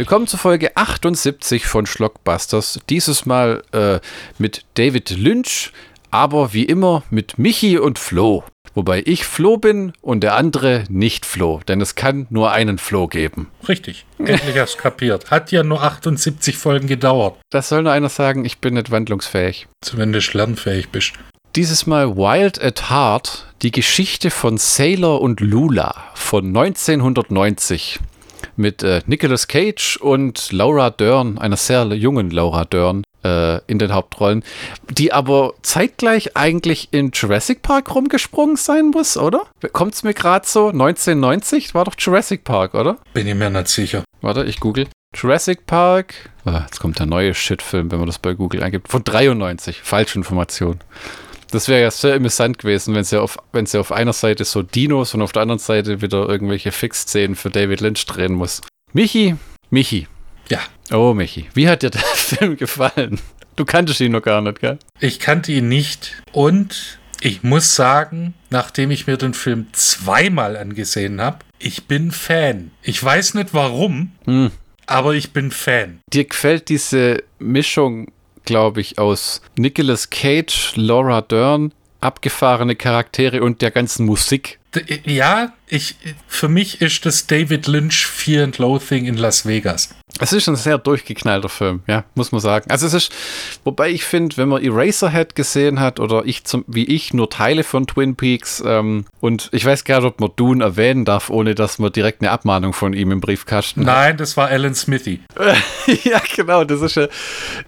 Willkommen zur Folge 78 von Schlockbusters. Dieses Mal äh, mit David Lynch, aber wie immer mit Michi und Flo. Wobei ich Flo bin und der andere nicht Flo, denn es kann nur einen Flo geben. Richtig, endlich hast kapiert. Hat ja nur 78 Folgen gedauert. Das soll nur einer sagen, ich bin nicht wandlungsfähig. Zumindest lernfähig bist. Dieses Mal Wild at Heart, die Geschichte von Sailor und Lula von 1990 mit äh, Nicolas Cage und Laura Dern, einer sehr jungen Laura Dern, äh, in den Hauptrollen, die aber zeitgleich eigentlich in Jurassic Park rumgesprungen sein muss, oder? Kommt es mir gerade so? 1990 war doch Jurassic Park, oder? Bin ich mir nicht sicher. Warte, ich google. Jurassic Park. Ah, jetzt kommt der neue Shitfilm, wenn man das bei Google eingibt. Von 93. Falsche Information. Das wäre ja sehr amüsant gewesen, wenn sie, auf, wenn sie auf einer Seite so Dinos und auf der anderen Seite wieder irgendwelche Fix-Szenen für David Lynch drehen muss. Michi, Michi. Ja. Oh, Michi, wie hat dir der Film gefallen? Du kanntest ihn noch gar nicht, gell? Ich kannte ihn nicht und ich muss sagen, nachdem ich mir den Film zweimal angesehen habe, ich bin Fan. Ich weiß nicht warum, hm. aber ich bin Fan. Dir gefällt diese Mischung glaube ich, aus Nicolas Cage, Laura Dern, abgefahrene Charaktere und der ganzen Musik. Ja, ich, für mich ist das David Lynch Fear and Loathing in Las Vegas. Es ist ein sehr durchgeknallter Film, ja, muss man sagen. Also es ist, wobei ich finde, wenn man Eraserhead gesehen hat oder ich zum, wie ich nur Teile von Twin Peaks ähm, und ich weiß gar nicht, ob man Dune erwähnen darf, ohne dass man direkt eine Abmahnung von ihm im Briefkasten Nein, hat. das war Alan Smithy. ja, genau, das ist ja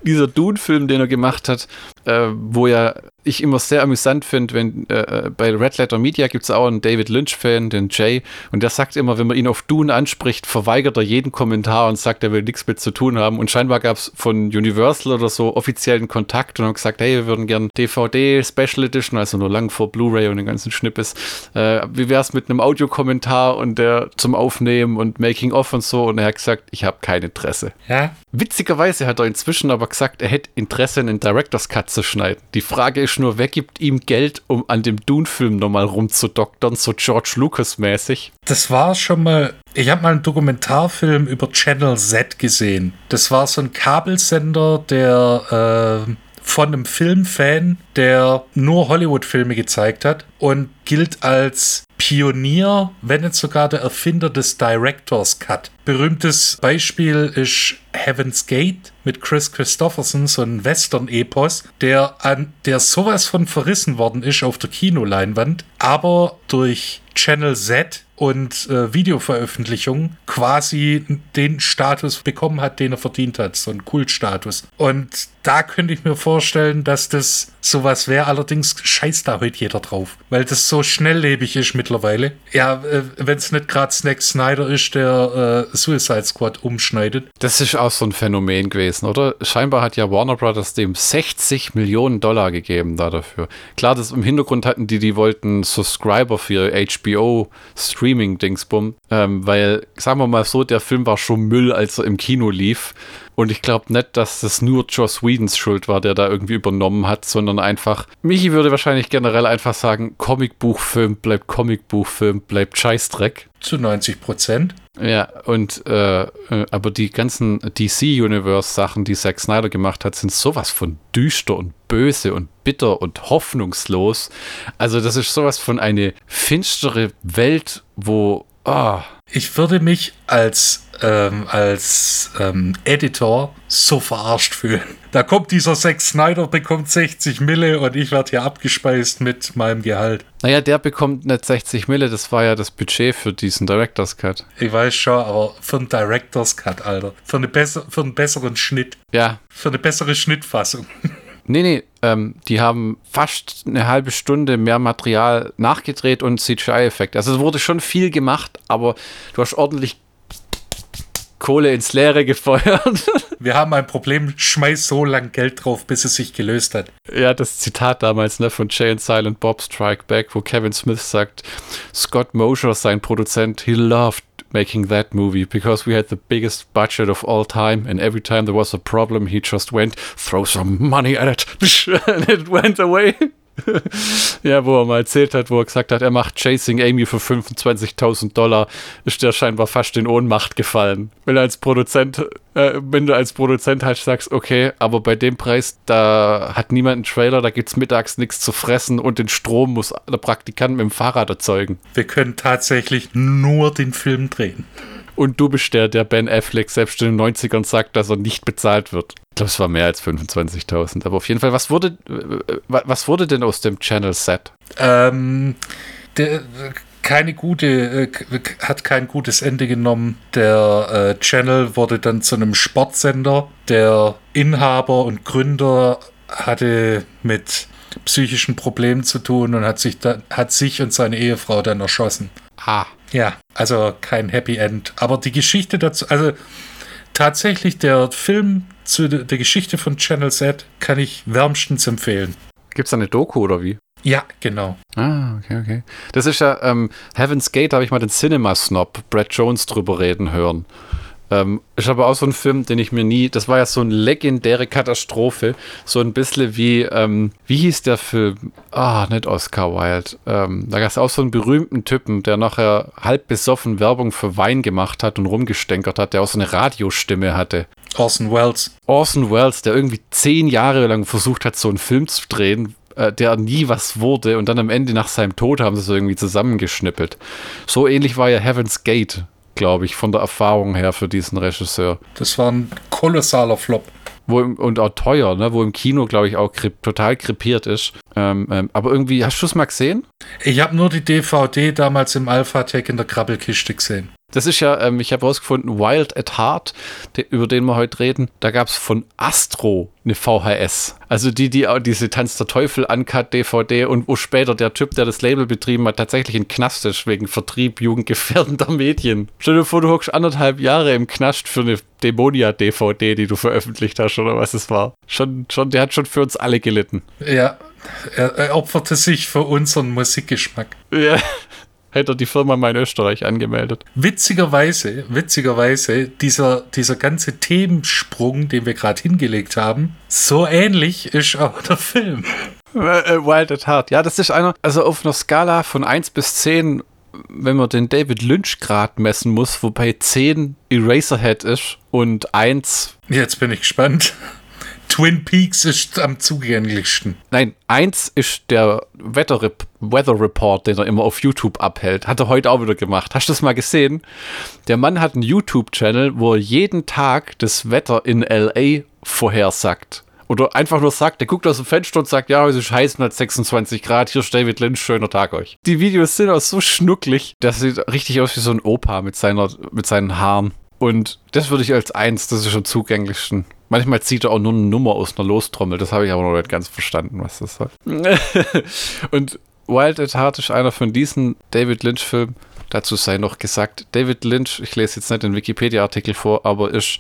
dieser Dune-Film, den er gemacht hat, äh, wo ja ich immer sehr amüsant finde, wenn äh, äh bei Red Letter Media gibt es auch einen David Lynch-Fan, den Jay, und der sagt immer, wenn man ihn auf Dune anspricht, verweigert er jeden Kommentar und sagt, er will nichts mit zu tun haben. Und scheinbar gab es von Universal oder so offiziellen Kontakt und haben gesagt, hey, wir würden gern DVD Special Edition, also nur lang vor Blu-ray und den ganzen Schnippes. Äh, wie wäre es mit einem Audiokommentar und der zum Aufnehmen und Making of und so? Und er hat gesagt, ich habe kein Interesse. Ja. Witzigerweise hat er inzwischen aber gesagt, er hätte Interesse, einen Director's Cut zu schneiden. Die Frage ist nur, wer gibt ihm Geld, um an dem Dune-Film nochmal rumzudoktern, so George Lucas-mäßig? Das war schon mal ich habe mal einen Dokumentarfilm über Channel Z gesehen. Das war so ein Kabelsender, der äh, von einem Filmfan, der nur Hollywood-Filme gezeigt hat und gilt als Pionier, wenn nicht sogar der Erfinder des Director's Cut. Berühmtes Beispiel ist Heaven's Gate mit Chris Christopherson, so ein Western-Epos, der an der sowas von verrissen worden ist auf der Kinoleinwand, aber durch Channel Z und äh, Videoveröffentlichungen quasi den Status bekommen hat, den er verdient hat, so einen Kultstatus. Und da könnte ich mir vorstellen, dass das sowas wäre. Allerdings scheißt da heute jeder drauf, weil das so schnelllebig ist mittlerweile. Ja, äh, wenn es nicht gerade Snack Snyder ist, der äh, Suicide Squad umschneidet. Das ist auch so ein Phänomen gewesen, oder? Scheinbar hat ja Warner Brothers dem 60 Millionen Dollar gegeben da dafür. Klar, das im Hintergrund hatten die, die wollten Subscriber für HBO Streaming-Dingsbum, ähm, weil, sagen wir mal so, der Film war schon Müll, als er im Kino lief. Und ich glaube nicht, dass das nur Joss Whedons Schuld war, der da irgendwie übernommen hat, sondern einfach, Michi würde wahrscheinlich generell einfach sagen, Comicbuchfilm bleibt Comicbuchfilm, bleibt Scheißdreck. Zu 90 Prozent. Ja, und äh, äh aber die ganzen DC-Universe-Sachen, die Zack Snyder gemacht hat, sind sowas von düster und böse und bitter und hoffnungslos. Also das ist sowas von eine finstere Welt, wo oh, ich würde mich als, ähm, als ähm, Editor so verarscht fühlen. Da kommt dieser Zack Snyder, bekommt 60 Mille und ich werde hier abgespeist mit meinem Gehalt. Naja, der bekommt nicht 60 Mille, das war ja das Budget für diesen Director's Cut. Ich weiß schon, aber für einen Director's Cut, Alter. Für, eine besser, für einen besseren Schnitt. Ja. Für eine bessere Schnittfassung. Nee, nee, ähm, die haben fast eine halbe Stunde mehr Material nachgedreht und CGI-Effekte. Also es wurde schon viel gemacht, aber du hast ordentlich Kohle ins Leere gefeuert. Wir haben ein Problem, schmeiß so lang Geld drauf, bis es sich gelöst hat. Ja, das Zitat damals ne, von Jay and Silent Bob Strike Back, wo Kevin Smith sagt, Scott Mosher, sein Produzent, he loved making that movie because we had the biggest budget of all time, and every time there was a problem, he just went, throw some money at it, and it went away. ja, wo er mal erzählt hat, wo er gesagt hat, er macht Chasing Amy für 25.000 Dollar, ist der scheinbar fast in Ohnmacht gefallen. Wenn du als Produzent, äh, wenn du als Produzent halt sagst, okay, aber bei dem Preis, da hat niemand einen Trailer, da gibt es mittags nichts zu fressen und den Strom muss der Praktikant mit dem Fahrrad erzeugen. Wir können tatsächlich nur den Film drehen. Und du bist der, der Ben Affleck selbst in den 90ern sagt, dass er nicht bezahlt wird. Ich glaube, es war mehr als 25.000. Aber auf jeden Fall, was wurde, äh, was wurde denn aus dem Channel Set? Ähm, der, keine gute, äh, hat kein gutes Ende genommen. Der äh, Channel wurde dann zu einem Sportsender. Der Inhaber und Gründer hatte mit psychischen Problemen zu tun und hat sich, da, hat sich und seine Ehefrau dann erschossen. Ah. Ja, also kein Happy End. Aber die Geschichte dazu, also tatsächlich der Film zu der Geschichte von Channel Z kann ich wärmstens empfehlen. Gibt es da eine Doku oder wie? Ja, genau. Ah, okay, okay. Das ist ja, ähm, Heaven's Gate, da habe ich mal den Cinema Snob Brad Jones drüber reden hören. Ähm, ist aber auch so ein Film, den ich mir nie, das war ja so eine legendäre Katastrophe, so ein bisschen wie, ähm, wie hieß der Film? Ah, nicht Oscar Wilde. Ähm, da gab es auch so einen berühmten Typen, der nachher halb besoffen Werbung für Wein gemacht hat und rumgestänkert hat, der auch so eine Radiostimme hatte. Orson Welles. Orson Welles, der irgendwie zehn Jahre lang versucht hat, so einen Film zu drehen, äh, der nie was wurde und dann am Ende nach seinem Tod haben sie es irgendwie zusammengeschnippelt. So ähnlich war ja Heaven's Gate glaube ich, von der Erfahrung her für diesen Regisseur. Das war ein kolossaler Flop. Wo im, und auch teuer, ne? wo im Kino, glaube ich, auch krip, total krepiert ist. Ähm, ähm, aber irgendwie, hast du es mal gesehen? Ich habe nur die DVD damals im Alpha-Tech in der Krabbelkiste gesehen. Das ist ja, ähm, ich habe herausgefunden, Wild at Heart, de, über den wir heute reden, da gab es von Astro eine VHS. Also die, die auch diese Tanz der Teufel Uncut DVD und wo später der Typ, der das Label betrieben hat, tatsächlich in Knast ist wegen Vertrieb jugendgefährdender Medien. Stell dir vor, du hockst anderthalb Jahre im Knast für eine Dämonia-DVD, die du veröffentlicht hast oder was es war. Schon, schon, der hat schon für uns alle gelitten. Ja, er, er opferte sich für unseren Musikgeschmack. Ja hätte er die Firma mal in Österreich angemeldet. Witzigerweise, witzigerweise, dieser, dieser ganze Themensprung, den wir gerade hingelegt haben, so ähnlich ist auch der Film. Äh, äh, Wild at Heart. Ja, das ist einer, also auf einer Skala von 1 bis 10, wenn man den David Lynch Grad messen muss, wobei 10 Eraserhead ist und 1. Jetzt bin ich gespannt. Twin Peaks ist am zugänglichsten. Nein, eins ist der Weather, Weather Report, den er immer auf YouTube abhält. Hat er heute auch wieder gemacht. Hast du das mal gesehen? Der Mann hat einen YouTube-Channel, wo er jeden Tag das Wetter in LA vorhersagt. Oder einfach nur sagt, der guckt aus dem Fenster und sagt, ja, heute ist heiß und hat 26 Grad, hier ist David Lynch, schöner Tag euch. Die Videos sind auch so schnucklig, das sieht richtig aus wie so ein Opa mit, seiner, mit seinen Haaren. Und das würde ich als eins, das ist schon zugänglichsten. Manchmal zieht er auch nur eine Nummer aus einer Lostrommel. Das habe ich aber noch nicht ganz verstanden, was das soll. und Wild at Heart ist einer von diesen David Lynch-Filmen. Dazu sei noch gesagt, David Lynch, ich lese jetzt nicht den Wikipedia-Artikel vor, aber ist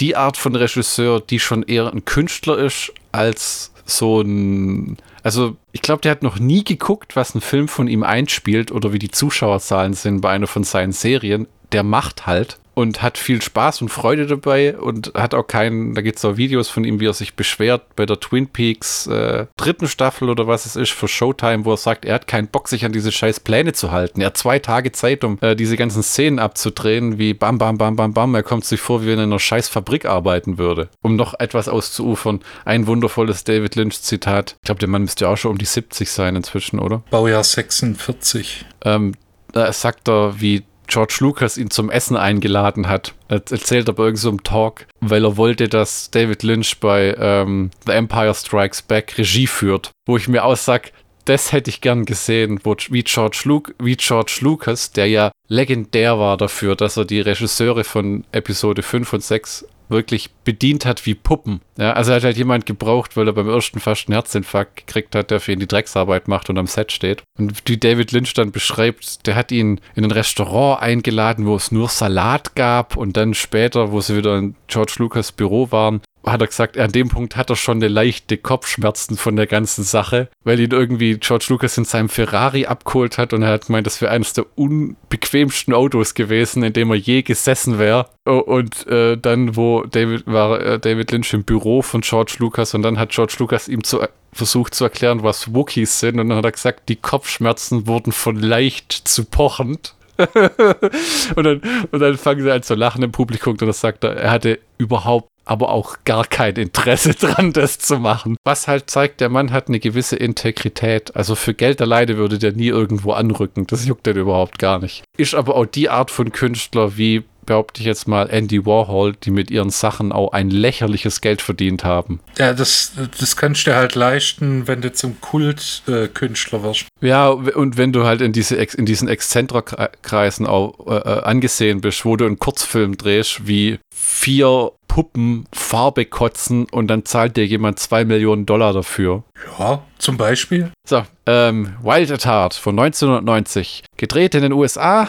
die Art von Regisseur, die schon eher ein Künstler ist, als so ein. Also, ich glaube, der hat noch nie geguckt, was ein Film von ihm einspielt oder wie die Zuschauerzahlen sind bei einer von seinen Serien. Der macht halt und hat viel Spaß und Freude dabei und hat auch keinen, da gibt es auch Videos von ihm, wie er sich beschwert bei der Twin Peaks äh, dritten Staffel oder was es ist für Showtime, wo er sagt, er hat keinen Bock, sich an diese scheiß Pläne zu halten. Er hat zwei Tage Zeit, um äh, diese ganzen Szenen abzudrehen, wie bam, bam, bam, bam, bam. Er kommt sich vor, wie wenn er in einer scheiß Fabrik arbeiten würde. Um noch etwas auszuufern, ein wundervolles David Lynch-Zitat. Ich glaube, der Mann müsste ja auch schon um die 70 sein inzwischen, oder? Baujahr 46. Ähm, da sagt er, wie George Lucas ihn zum Essen eingeladen hat. Er erzählt aber irgend so im Talk, weil er wollte, dass David Lynch bei ähm, The Empire Strikes Back Regie führt. Wo ich mir aussag, das hätte ich gern gesehen, wo, wie, George Luke, wie George Lucas, der ja legendär war dafür, dass er die Regisseure von Episode 5 und 6 wirklich bedient hat wie Puppen. Ja, also er hat halt jemand gebraucht, weil er beim ersten fast einen Herzinfarkt gekriegt hat, der für ihn die Drecksarbeit macht und am Set steht. Und wie David Lynch dann beschreibt, der hat ihn in ein Restaurant eingeladen, wo es nur Salat gab und dann später, wo sie wieder in George Lucas Büro waren, hat er gesagt, an dem Punkt hat er schon eine leichte Kopfschmerzen von der ganzen Sache, weil ihn irgendwie George Lucas in seinem Ferrari abgeholt hat und er hat gemeint, das wäre eines der unbequemsten Autos gewesen, in dem er je gesessen wäre. Und äh, dann, wo David war äh, David Lynch im Büro von George Lucas und dann hat George Lucas ihm zu, versucht zu erklären, was Wookiees sind und dann hat er gesagt, die Kopfschmerzen wurden von leicht zu pochend. und, dann, und dann fangen sie an zu lachen im Publikum und dann sagt er, er hatte überhaupt aber auch gar kein Interesse dran, das zu machen. Was halt zeigt, der Mann hat eine gewisse Integrität. Also für Geld alleine würde der nie irgendwo anrücken. Das juckt den überhaupt gar nicht. Ist aber auch die Art von Künstler wie behaupte ich jetzt mal, Andy Warhol, die mit ihren Sachen auch ein lächerliches Geld verdient haben. Ja, das, das kannst du halt leisten, wenn du zum Kultkünstler äh, wirst. Ja, und wenn du halt in, diese, in diesen Exzentrerkreisen auch äh, äh, angesehen bist, wo du einen Kurzfilm drehst, wie vier Puppen Farbe kotzen und dann zahlt dir jemand zwei Millionen Dollar dafür. Ja, zum Beispiel. So, ähm, Wild at Heart von 1990. Gedreht in den USA,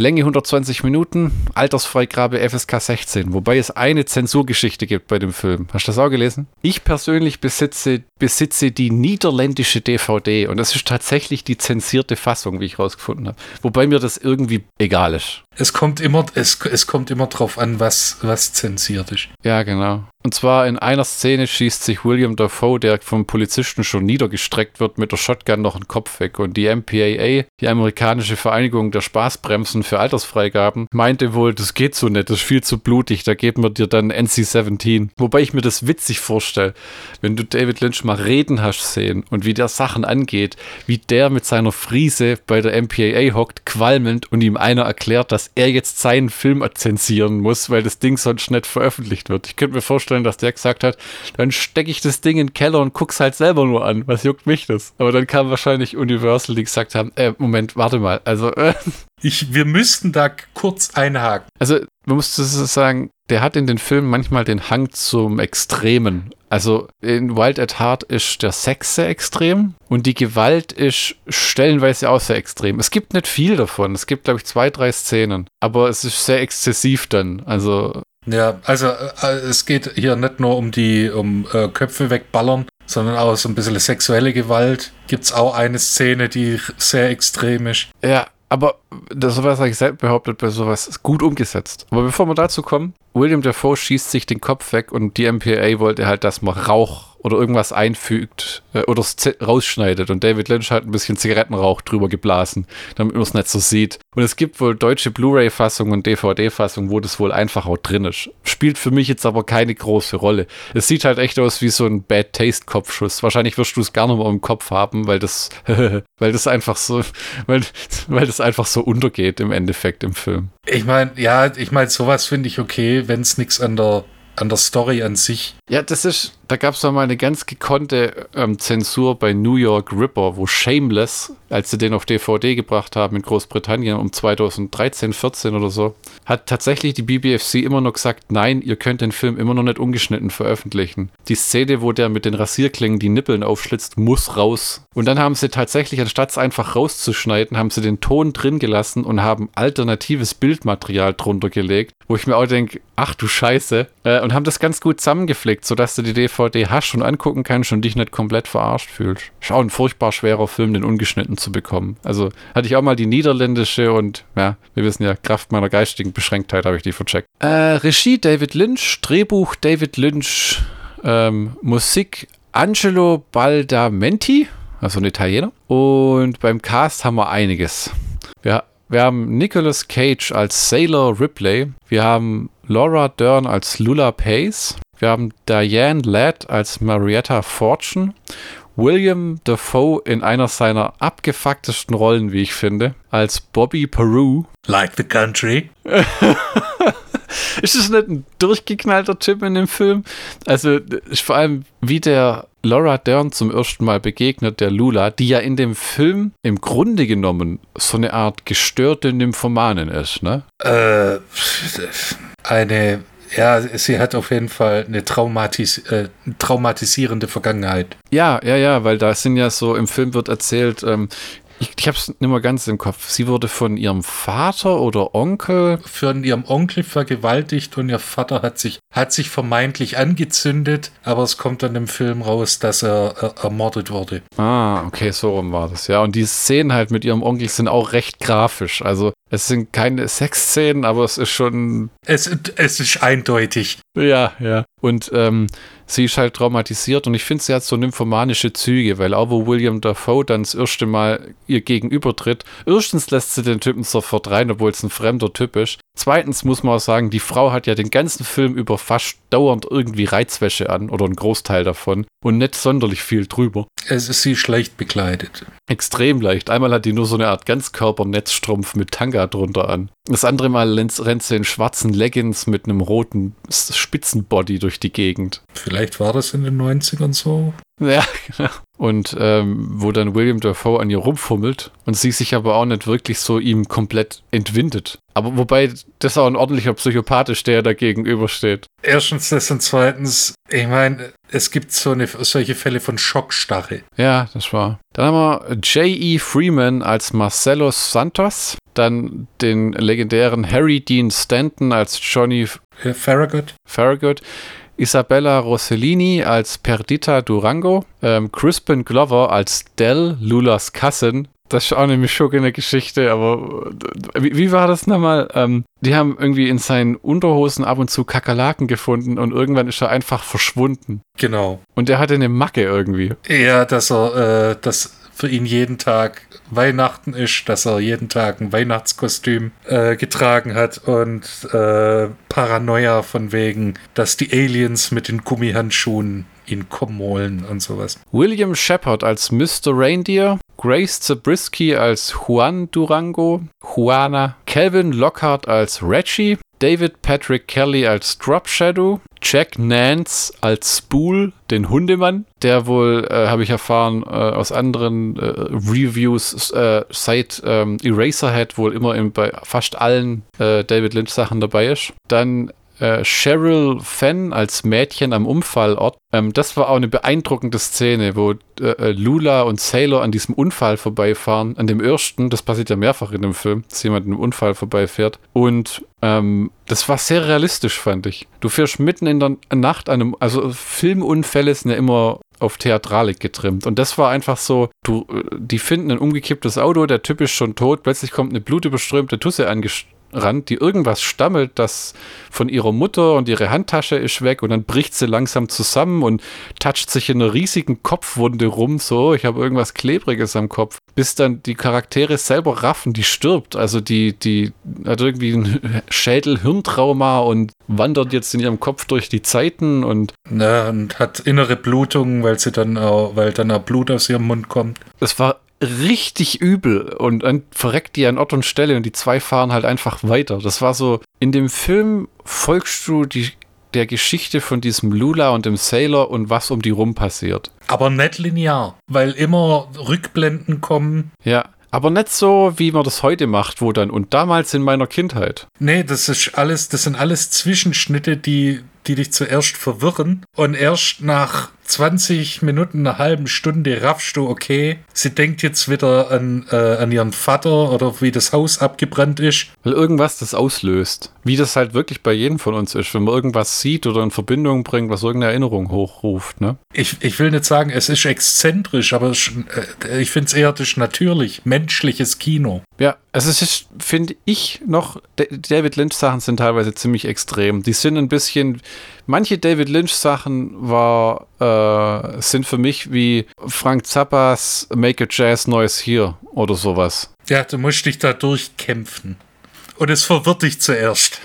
Länge 120 Minuten, Altersfreigabe FSK 16, wobei es eine Zensurgeschichte gibt bei dem Film. Hast du das auch gelesen? Ich persönlich besitze, besitze die niederländische DVD und das ist tatsächlich die zensierte Fassung, wie ich rausgefunden habe. Wobei mir das irgendwie egal ist. Es kommt immer, es, es kommt immer drauf an, was, was zensiert ist. Ja, genau. Und zwar in einer Szene schießt sich William Dafoe, der vom Polizisten schon niedergestreckt wird, mit der Shotgun noch einen Kopf weg. Und die MPAA, die amerikanische Vereinigung der Spaßbremsen für Altersfreigaben, meinte wohl, das geht so nicht, das ist viel zu blutig, da geben wir dir dann NC-17. Wobei ich mir das witzig vorstelle, wenn du David Lynch mal reden hast sehen und wie der Sachen angeht, wie der mit seiner Friese bei der MPAA hockt, qualmend und ihm einer erklärt, dass er jetzt seinen Film zensieren muss, weil das Ding sonst nicht veröffentlicht wird. Ich könnte mir vorstellen, vorstellen, dass der gesagt hat, dann stecke ich das Ding in den Keller und guck's halt selber nur an. Was juckt mich das? Aber dann kam wahrscheinlich Universal, die gesagt haben, äh, Moment, warte mal, also äh, ich, wir müssten da kurz einhaken. Also, man muss sagen, der hat in den Filmen manchmal den Hang zum Extremen. Also in Wild at Heart ist der Sex sehr extrem und die Gewalt ist stellenweise auch sehr extrem. Es gibt nicht viel davon. Es gibt, glaube ich, zwei, drei Szenen. Aber es ist sehr exzessiv dann. Also ja, also äh, es geht hier nicht nur um die um äh, Köpfe wegballern, sondern auch so ein bisschen sexuelle Gewalt. Gibt es auch eine Szene, die sehr extrem ist. Ja, aber das sowas habe ich selbst behauptet, bei sowas ist gut umgesetzt. Aber bevor wir dazu kommen, William Dafoe schießt sich den Kopf weg und die MPA wollte halt, dass man Rauch oder irgendwas einfügt äh, oder rausschneidet. Und David Lynch hat ein bisschen Zigarettenrauch drüber geblasen, damit man es nicht so sieht. Und es gibt wohl deutsche Blu-ray-Fassungen und DVD-Fassungen, wo das wohl einfach auch drin ist. Spielt für mich jetzt aber keine große Rolle. Es sieht halt echt aus wie so ein Bad Taste-Kopfschuss. Wahrscheinlich wirst du es gar nicht mehr im Kopf haben, weil das, weil das einfach so, weil, weil das einfach so untergeht im Endeffekt im Film. Ich meine, ja, ich meine, sowas finde ich okay, wenn es nichts an der an der Story an sich. Ja, das ist, da gab es mal eine ganz gekonnte ähm, Zensur bei New York Ripper, wo Shameless, als sie den auf DVD gebracht haben in Großbritannien um 2013, 14 oder so, hat tatsächlich die BBFC immer noch gesagt, nein, ihr könnt den Film immer noch nicht ungeschnitten veröffentlichen. Die Szene, wo der mit den Rasierklingen die Nippeln aufschlitzt, muss raus. Und dann haben sie tatsächlich, anstatt es einfach rauszuschneiden, haben sie den Ton drin gelassen und haben alternatives Bildmaterial drunter gelegt, wo ich mir auch denke, ach du Scheiße, äh, und haben das ganz gut zusammengeflickt, sodass du die DVD hast und angucken kannst und dich nicht komplett verarscht fühlst. Ist auch ein furchtbar schwerer Film, den ungeschnitten zu bekommen. Also hatte ich auch mal die niederländische und ja, wir wissen ja, Kraft meiner geistigen Beschränktheit habe ich die vercheckt. Äh, Regie David Lynch, Drehbuch David Lynch, ähm, Musik Angelo Baldamenti, also ein Italiener. Und beim Cast haben wir einiges. Wir, wir haben Nicolas Cage als Sailor Ripley. Wir haben Laura Dern als Lula Pace. Wir haben Diane Ladd als Marietta Fortune. William Dafoe in einer seiner abgefucktesten Rollen, wie ich finde, als Bobby Peru. Like the country. ist das nicht ein durchgeknallter Typ in dem Film? Also, vor allem, wie der Laura Dern zum ersten Mal begegnet, der Lula, die ja in dem Film im Grunde genommen so eine Art gestörte Nymphomanin ist, ne? Äh, eine ja, sie hat auf jeden Fall eine traumatis äh, traumatisierende Vergangenheit. Ja, ja, ja, weil da sind ja so, im Film wird erzählt, ähm, ich, ich habe es nicht mehr ganz im Kopf. Sie wurde von ihrem Vater oder Onkel. Von ihrem Onkel vergewaltigt und ihr Vater hat sich hat sich vermeintlich angezündet, aber es kommt dann im Film raus, dass er äh, ermordet wurde. Ah, okay, so rum war das. Ja, und die Szenen halt mit ihrem Onkel sind auch recht grafisch. Also es sind keine Sexszenen, aber es ist schon. Es, es ist eindeutig. Ja, ja. Und ähm, sie ist halt traumatisiert und ich finde, sie hat so nymphomanische Züge, weil auch wo William Dafoe dann das erste Mal ihr gegenüber tritt, erstens lässt sie den Typen sofort rein, obwohl es ein fremder Typ ist. Zweitens muss man auch sagen, die Frau hat ja den ganzen Film über fast dauernd irgendwie Reizwäsche an oder einen Großteil davon und nicht sonderlich viel drüber. Es ist sie schlecht bekleidet. Extrem leicht. Einmal hat die nur so eine Art Ganzkörpernetzstrumpf mit Tanga drunter an. Das andere Mal rennt sie in schwarzen Leggings mit einem roten Spitzenbody durch die Gegend. Vielleicht war das in den 90ern so. Ja, genau. Und ähm, wo dann William Dafoe an ihr rumfummelt und sie sich aber auch nicht wirklich so ihm komplett entwindet. Aber wobei das auch ein ordentlicher Psychopath ist, der da gegenübersteht. Erstens das und zweitens, ich meine, es gibt so eine, solche Fälle von Schockstarre. Ja, das war. Dann haben wir J.E. Freeman als Marcelo Santos. Dann den legendären Harry Dean Stanton als Johnny Farragut. Farragut. Isabella Rossellini als Perdita Durango, ähm, Crispin Glover als Dell, Lulas Cousin. Das ist auch eine mischugene Geschichte, aber wie, wie war das nochmal? Ähm, die haben irgendwie in seinen Unterhosen ab und zu Kakerlaken gefunden und irgendwann ist er einfach verschwunden. Genau. Und der hatte eine Macke irgendwie. Ja, dass er, äh, dass für ihn jeden Tag Weihnachten ist, dass er jeden Tag ein Weihnachtskostüm äh, getragen hat und äh, Paranoia von wegen, dass die Aliens mit den Gummihandschuhen ihn kommen holen und sowas. William Shepard als Mr. Reindeer, Grace Zabriskie als Juan Durango, Juana, Calvin Lockhart als Reggie, David Patrick Kelly als Drop Shadow, Jack Nance als Spool, den Hundemann, der wohl, äh, habe ich erfahren, äh, aus anderen äh, Reviews äh, seit ähm, Eraserhead wohl immer in, bei fast allen äh, David Lynch Sachen dabei ist. Dann äh, Cheryl Fenn als Mädchen am Unfallort. Ähm, das war auch eine beeindruckende Szene, wo äh, äh, Lula und Sailor an diesem Unfall vorbeifahren. An dem ersten, das passiert ja mehrfach in dem Film, dass jemand in einem Unfall vorbeifährt. Und ähm, das war sehr realistisch, fand ich. Du fährst mitten in der Nacht an einem, also Filmunfälle sind ja immer auf Theatralik getrimmt. Und das war einfach so, du, äh, die finden ein umgekipptes Auto, der Typ ist schon tot, plötzlich kommt eine blutüberströmte Tusse angestellt Rand, die irgendwas stammelt, das von ihrer Mutter und ihre Handtasche ist weg und dann bricht sie langsam zusammen und toucht sich in einer riesigen Kopfwunde rum, so, ich habe irgendwas Klebriges am Kopf, bis dann die Charaktere selber raffen, die stirbt, also die, die hat irgendwie ein Schädel-Hirntrauma und wandert jetzt in ihrem Kopf durch die Zeiten und Na, und hat innere Blutungen, weil sie dann auch, weil dann auch Blut aus ihrem Mund kommt. Es war richtig übel und dann verreckt die an Ort und Stelle und die zwei fahren halt einfach weiter. Das war so, in dem Film folgst du die, der Geschichte von diesem Lula und dem Sailor und was um die rum passiert. Aber nicht linear, weil immer Rückblenden kommen. Ja, aber nicht so, wie man das heute macht, wo dann und damals in meiner Kindheit. Nee, das ist alles, das sind alles Zwischenschnitte, die, die dich zuerst verwirren und erst nach 20 Minuten, einer halben Stunde raffst du, okay, sie denkt jetzt wieder an, äh, an ihren Vater oder wie das Haus abgebrannt ist. Weil irgendwas das auslöst. Wie das halt wirklich bei jedem von uns ist, wenn man irgendwas sieht oder in Verbindung bringt, was irgendeine Erinnerung hochruft, ne? Ich, ich will nicht sagen, es ist exzentrisch, aber es, äh, ich finde es eher das natürlich, menschliches Kino. Ja, also es ist, finde ich, noch, David Lynch-Sachen sind teilweise ziemlich extrem. Die sind ein bisschen, manche David Lynch-Sachen war, äh, sind für mich wie Frank Zappas Make a Jazz Noise Here oder sowas. Ja, du musst dich da durchkämpfen. Und es verwirrt dich zuerst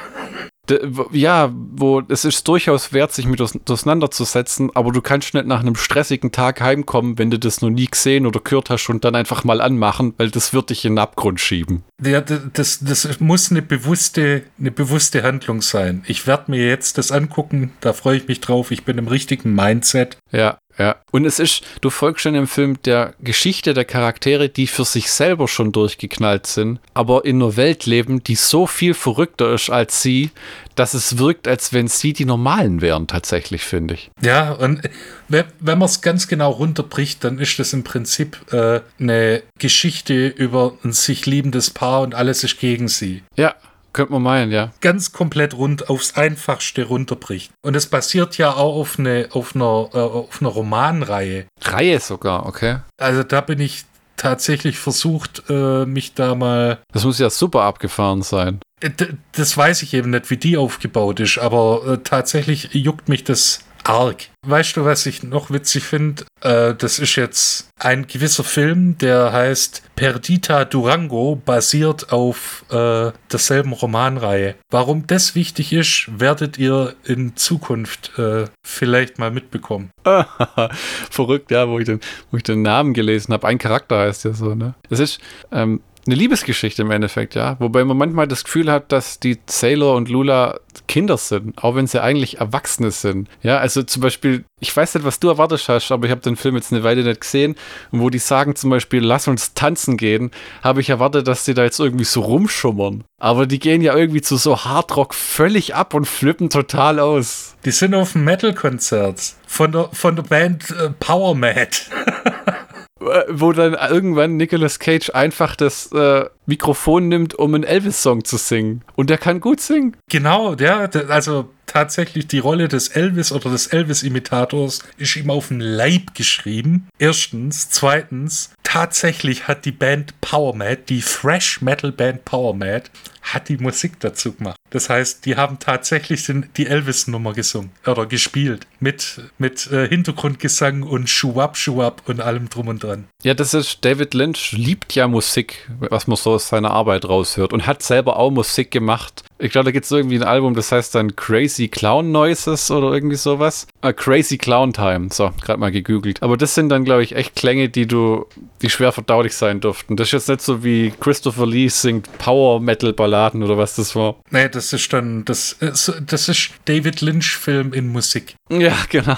ja, wo es ist durchaus wert, sich mit auseinanderzusetzen, aber du kannst nicht nach einem stressigen Tag heimkommen, wenn du das noch nie gesehen oder gehört hast und dann einfach mal anmachen, weil das wird dich in den Abgrund schieben. Ja, das, das muss eine bewusste, eine bewusste Handlung sein. Ich werde mir jetzt das angucken, da freue ich mich drauf, ich bin im richtigen Mindset. Ja, ja, und es ist, du folgst schon im Film der Geschichte der Charaktere, die für sich selber schon durchgeknallt sind, aber in einer Welt leben, die so viel verrückter ist als sie, dass es wirkt, als wenn sie die Normalen wären, tatsächlich, finde ich. Ja, und wenn, wenn man es ganz genau runterbricht, dann ist das im Prinzip äh, eine Geschichte über ein sich liebendes Paar und alles ist gegen sie. Ja, könnte man meinen, ja. Ganz komplett rund aufs Einfachste runterbricht. Und es basiert ja auch auf, eine, auf, einer, äh, auf einer Romanreihe. Reihe sogar, okay. Also da bin ich tatsächlich versucht, äh, mich da mal. Das muss ja super abgefahren sein. Äh, das weiß ich eben nicht, wie die aufgebaut ist, aber äh, tatsächlich juckt mich das arg. Weißt du, was ich noch witzig finde? Äh, das ist jetzt ein gewisser Film, der heißt Perdita Durango, basiert auf äh, derselben Romanreihe. Warum das wichtig ist, werdet ihr in Zukunft äh, vielleicht mal mitbekommen. Verrückt, ja, wo ich, den, wo ich den Namen gelesen habe. Ein Charakter heißt ja so, ne? Das ist, ähm, eine Liebesgeschichte im Endeffekt, ja. Wobei man manchmal das Gefühl hat, dass die Sailor und Lula Kinder sind, auch wenn sie eigentlich Erwachsene sind. Ja, also zum Beispiel, ich weiß nicht, was du erwartet hast, aber ich habe den Film jetzt eine Weile nicht gesehen. Und wo die sagen zum Beispiel, lass uns tanzen gehen, habe ich erwartet, dass die da jetzt irgendwie so rumschummern. Aber die gehen ja irgendwie zu so Hardrock völlig ab und flippen total aus. Die sind auf einem Metal-Konzert von der, von der Band äh, Power Mad. Äh, wo dann irgendwann Nicolas Cage einfach das äh, Mikrofon nimmt, um einen Elvis-Song zu singen. Und der kann gut singen. Genau, ja, also tatsächlich die Rolle des Elvis oder des Elvis-Imitators ist ihm auf den Leib geschrieben. Erstens. Zweitens, tatsächlich hat die Band Power Mad, die Thrash Metal Band Power Mad, hat die Musik dazu gemacht. Das heißt, die haben tatsächlich den, die Elvis-Nummer gesungen oder gespielt. Mit, mit äh, Hintergrundgesang und Schuwab, Schuwab und allem drum und dran. Ja, das ist, David Lynch liebt ja Musik, was man so aus seiner Arbeit raushört und hat selber auch Musik gemacht. Ich glaube, da gibt es irgendwie ein Album, das heißt dann Crazy Clown Noises oder irgendwie sowas. Uh, Crazy Clown Time. So, gerade mal gegoogelt. Aber das sind dann, glaube ich, echt Klänge, die du, die schwer verdaulich sein durften. Das ist jetzt nicht so wie Christopher Lee singt Power Metal Balladen oder was das war. Nee, das ist dann, das, das ist David Lynch Film in Musik. Ja, genau.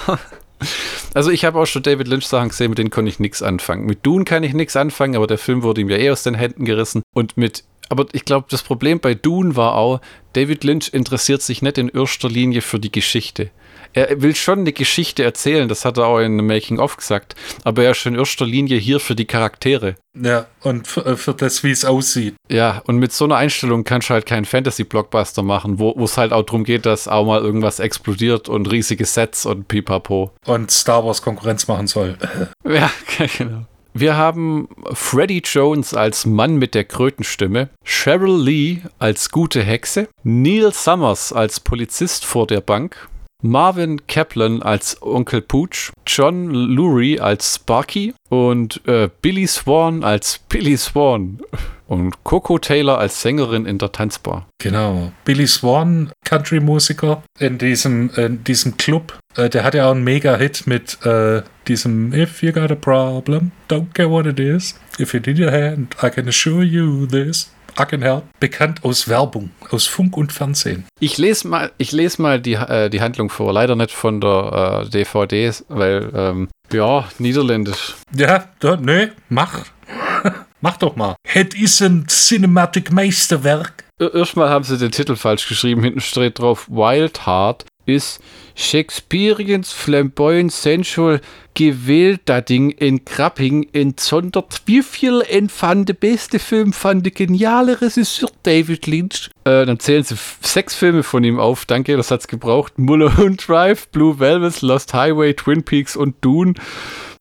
Also ich habe auch schon David Lynch Sachen gesehen, mit denen konnte ich nichts anfangen. Mit Dune kann ich nichts anfangen, aber der Film wurde ihm ja eh aus den Händen gerissen. Und mit aber ich glaube, das Problem bei Dune war auch, David Lynch interessiert sich nicht in erster Linie für die Geschichte. Er will schon eine Geschichte erzählen, das hat er auch in Making of gesagt, aber er ist in erster Linie hier für die Charaktere. Ja, und für, äh, für das, wie es aussieht. Ja, und mit so einer Einstellung kannst du halt keinen Fantasy-Blockbuster machen, wo es halt auch darum geht, dass auch mal irgendwas explodiert und riesige Sets und pipapo. Und Star Wars Konkurrenz machen soll. ja, genau. Wir haben Freddie Jones als Mann mit der Krötenstimme, Cheryl Lee als gute Hexe, Neil Summers als Polizist vor der Bank, Marvin Kaplan als Onkel Pooch, John Lurie als Sparky und äh, Billy Swan als Billy Swan und Coco Taylor als Sängerin in der Tanzbar. Genau. Billy Swan, Country-Musiker in diesem, in diesem Club. Äh, der hat ja auch einen Mega-Hit mit äh, diesem If you got a problem, don't care what it is. If you need a hand, I can assure you this. Ackenherr, bekannt aus Werbung, aus Funk und Fernsehen. Ich lese mal, ich lese mal die, äh, die Handlung vor, leider nicht von der äh, DVD, weil, ähm, ja, niederländisch. Ja, da, nö, mach. mach doch mal. Het is ein Cinematic Meisterwerk. Erstmal haben sie den Titel falsch geschrieben, hinten steht drauf Wild Heart ist Shakespeareans flamboyant sensual gewählt das Ding in Krapping entsondert. Wie viel entfand der beste Film fand der geniale Regisseur David Lynch? Äh, dann zählen sie sechs Filme von ihm auf. Danke, das hat's gebraucht. Mulholland Drive, Blue Velvet, Lost Highway, Twin Peaks und Dune.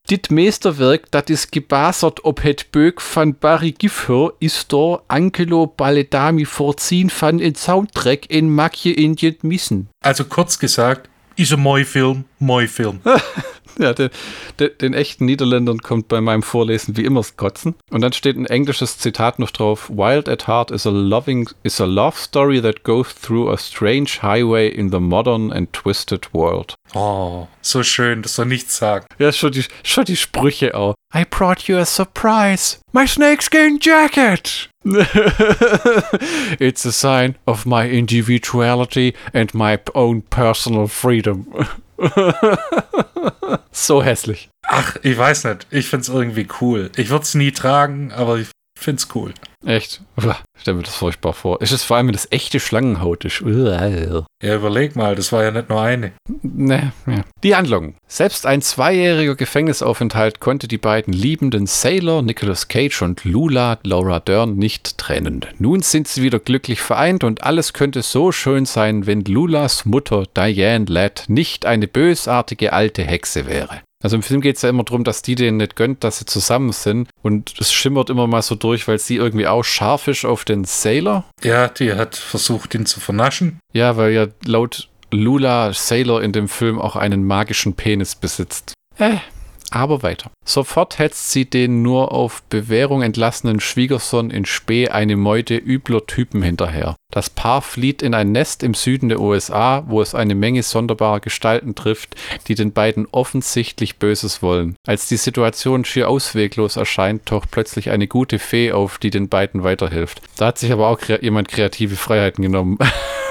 Dit Meisterwerk, das ist gebasert ob het Böck von Barry Giffher, ist da Angelo Balledami vorziehen von in Soundtrack in Makje Indien missen. Also kurz gesagt, ist ein Moi-Film, Moi-Film. Ja, den, den, den, echten Niederländern kommt bei meinem Vorlesen wie immer das Kotzen. Und dann steht ein englisches Zitat noch drauf: Wild at Heart is a loving is a love story that goes through a strange highway in the modern and twisted world. Oh, so schön, dass er nichts sagt. Ja, schon die, schon die Sprüche auch. I brought you a surprise. My snakeskin jacket. It's a sign of my individuality and my own personal freedom. so hässlich. Ach, ich weiß nicht. Ich find's irgendwie cool. Ich würde es nie tragen, aber ich find's cool. Echt? Uah, stell mir das furchtbar vor. Ist es vor allem, wenn das echte Schlangenhaut ist? Uah. Ja, überleg mal, das war ja nicht nur eine. Ne, ja. Die Handlung. Selbst ein zweijähriger Gefängnisaufenthalt konnte die beiden liebenden Sailor, Nicolas Cage und Lula, Laura Dern, nicht trennen. Nun sind sie wieder glücklich vereint und alles könnte so schön sein, wenn Lulas Mutter Diane Ladd nicht eine bösartige alte Hexe wäre. Also im Film geht es ja immer darum, dass die denen nicht gönnt, dass sie zusammen sind. Und es schimmert immer mal so durch, weil sie irgendwie auch scharf ist auf den Sailor. Ja, die hat versucht, ihn zu vernaschen. Ja, weil ja laut Lula Sailor in dem Film auch einen magischen Penis besitzt. Äh, aber weiter. Sofort hetzt sie den nur auf Bewährung entlassenen Schwiegersohn in Spee eine Meute übler Typen hinterher. Das Paar flieht in ein Nest im Süden der USA, wo es eine Menge sonderbarer Gestalten trifft, die den beiden offensichtlich Böses wollen. Als die Situation schier ausweglos erscheint, taucht plötzlich eine gute Fee auf, die den beiden weiterhilft. Da hat sich aber auch kre jemand kreative Freiheiten genommen.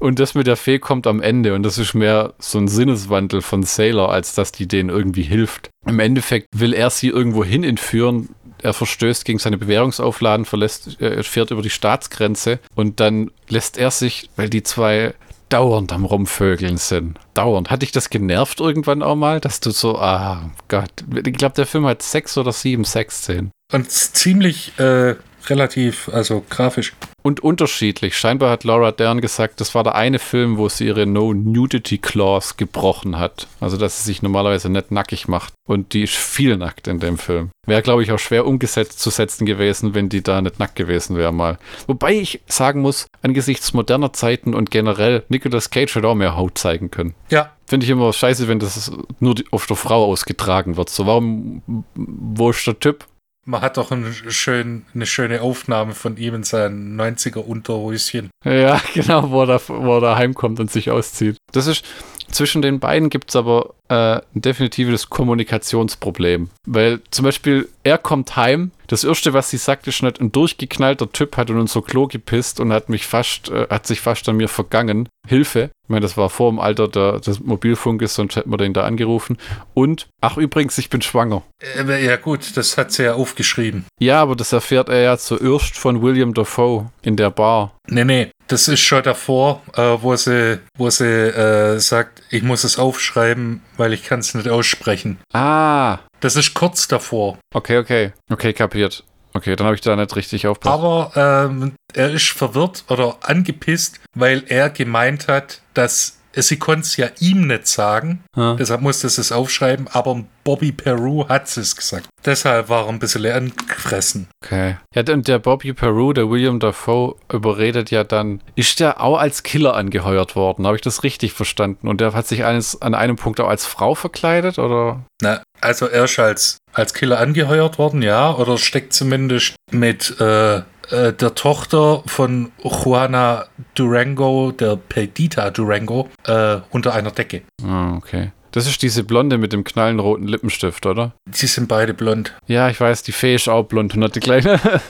Und das mit der Fee kommt am Ende und das ist mehr so ein Sinneswandel von Sailor, als dass die denen irgendwie hilft. Im Endeffekt will er sie irgendwo hin entführen. Er verstößt gegen seine Bewährungsaufladen, verlässt, er fährt über die Staatsgrenze und dann lässt er sich, weil die zwei dauernd am Rumvögeln sind. Dauernd. Hat dich das genervt irgendwann auch mal, dass du so, ah Gott. Ich glaube, der Film hat sechs oder sieben Sexszenen. Und ziemlich äh, relativ, also grafisch. Und unterschiedlich. Scheinbar hat Laura Dern gesagt, das war der eine Film, wo sie ihre No-Nudity-Clause gebrochen hat. Also, dass sie sich normalerweise nicht nackig macht. Und die ist viel nackt in dem Film. Wäre, glaube ich, auch schwer umgesetzt zu setzen gewesen, wenn die da nicht nackt gewesen wäre mal. Wobei ich sagen muss, angesichts moderner Zeiten und generell, Nicolas Cage hätte auch mehr Haut zeigen können. Ja. Finde ich immer scheiße, wenn das nur auf der Frau ausgetragen wird. So, warum, wo ist der Typ? Man hat doch ein schön, eine schöne Aufnahme von ihm in seinen 90er Unterhöschen. Ja, genau, wo er, da, wo er heimkommt und sich auszieht. Das ist, zwischen den beiden gibt es aber äh, ein definitives Kommunikationsproblem. Weil zum Beispiel, er kommt heim, das erste, was sie sagt, ist nicht, ein durchgeknallter Typ hat in unser Klo gepisst und hat mich fast, äh, hat sich fast an mir vergangen. Hilfe. Ich meine, das war vor dem Alter der, des Mobilfunkes, sonst hätten wir den da angerufen. Und, ach übrigens, ich bin schwanger. Äh, ja gut, das hat sie ja aufgeschrieben. Ja, aber das erfährt er ja zuerst von William Dafoe in der Bar. Nee, nee, das ist schon davor, äh, wo sie, wo sie äh, sagt, ich muss es aufschreiben, weil ich kann es nicht aussprechen. Ah, Das ist kurz davor. okay, okay. Okay, kapiert. Okay, dann habe ich da nicht richtig aufgepasst. Aber ähm, er ist verwirrt oder angepisst, weil er gemeint hat, dass sie konnte es ja ihm nicht sagen. Ja. Deshalb musste sie es aufschreiben, aber Bobby Peru hat es gesagt. Deshalb war er ein bisschen angefressen. Okay. Ja, und der Bobby Peru, der William Dafoe, überredet ja dann, ist der auch als Killer angeheuert worden? Habe ich das richtig verstanden? Und der hat sich eines, an einem Punkt auch als Frau verkleidet, oder? Na, also er ist als, als Killer angeheuert worden, ja, oder steckt zumindest mit äh, äh, der Tochter von Juana Durango, der Perdita Durango, äh, unter einer Decke. Ah, okay. Das ist diese Blonde mit dem knallenroten Lippenstift, oder? Sie sind beide blond. Ja, ich weiß, die Fee ist auch blond und hat die kleine.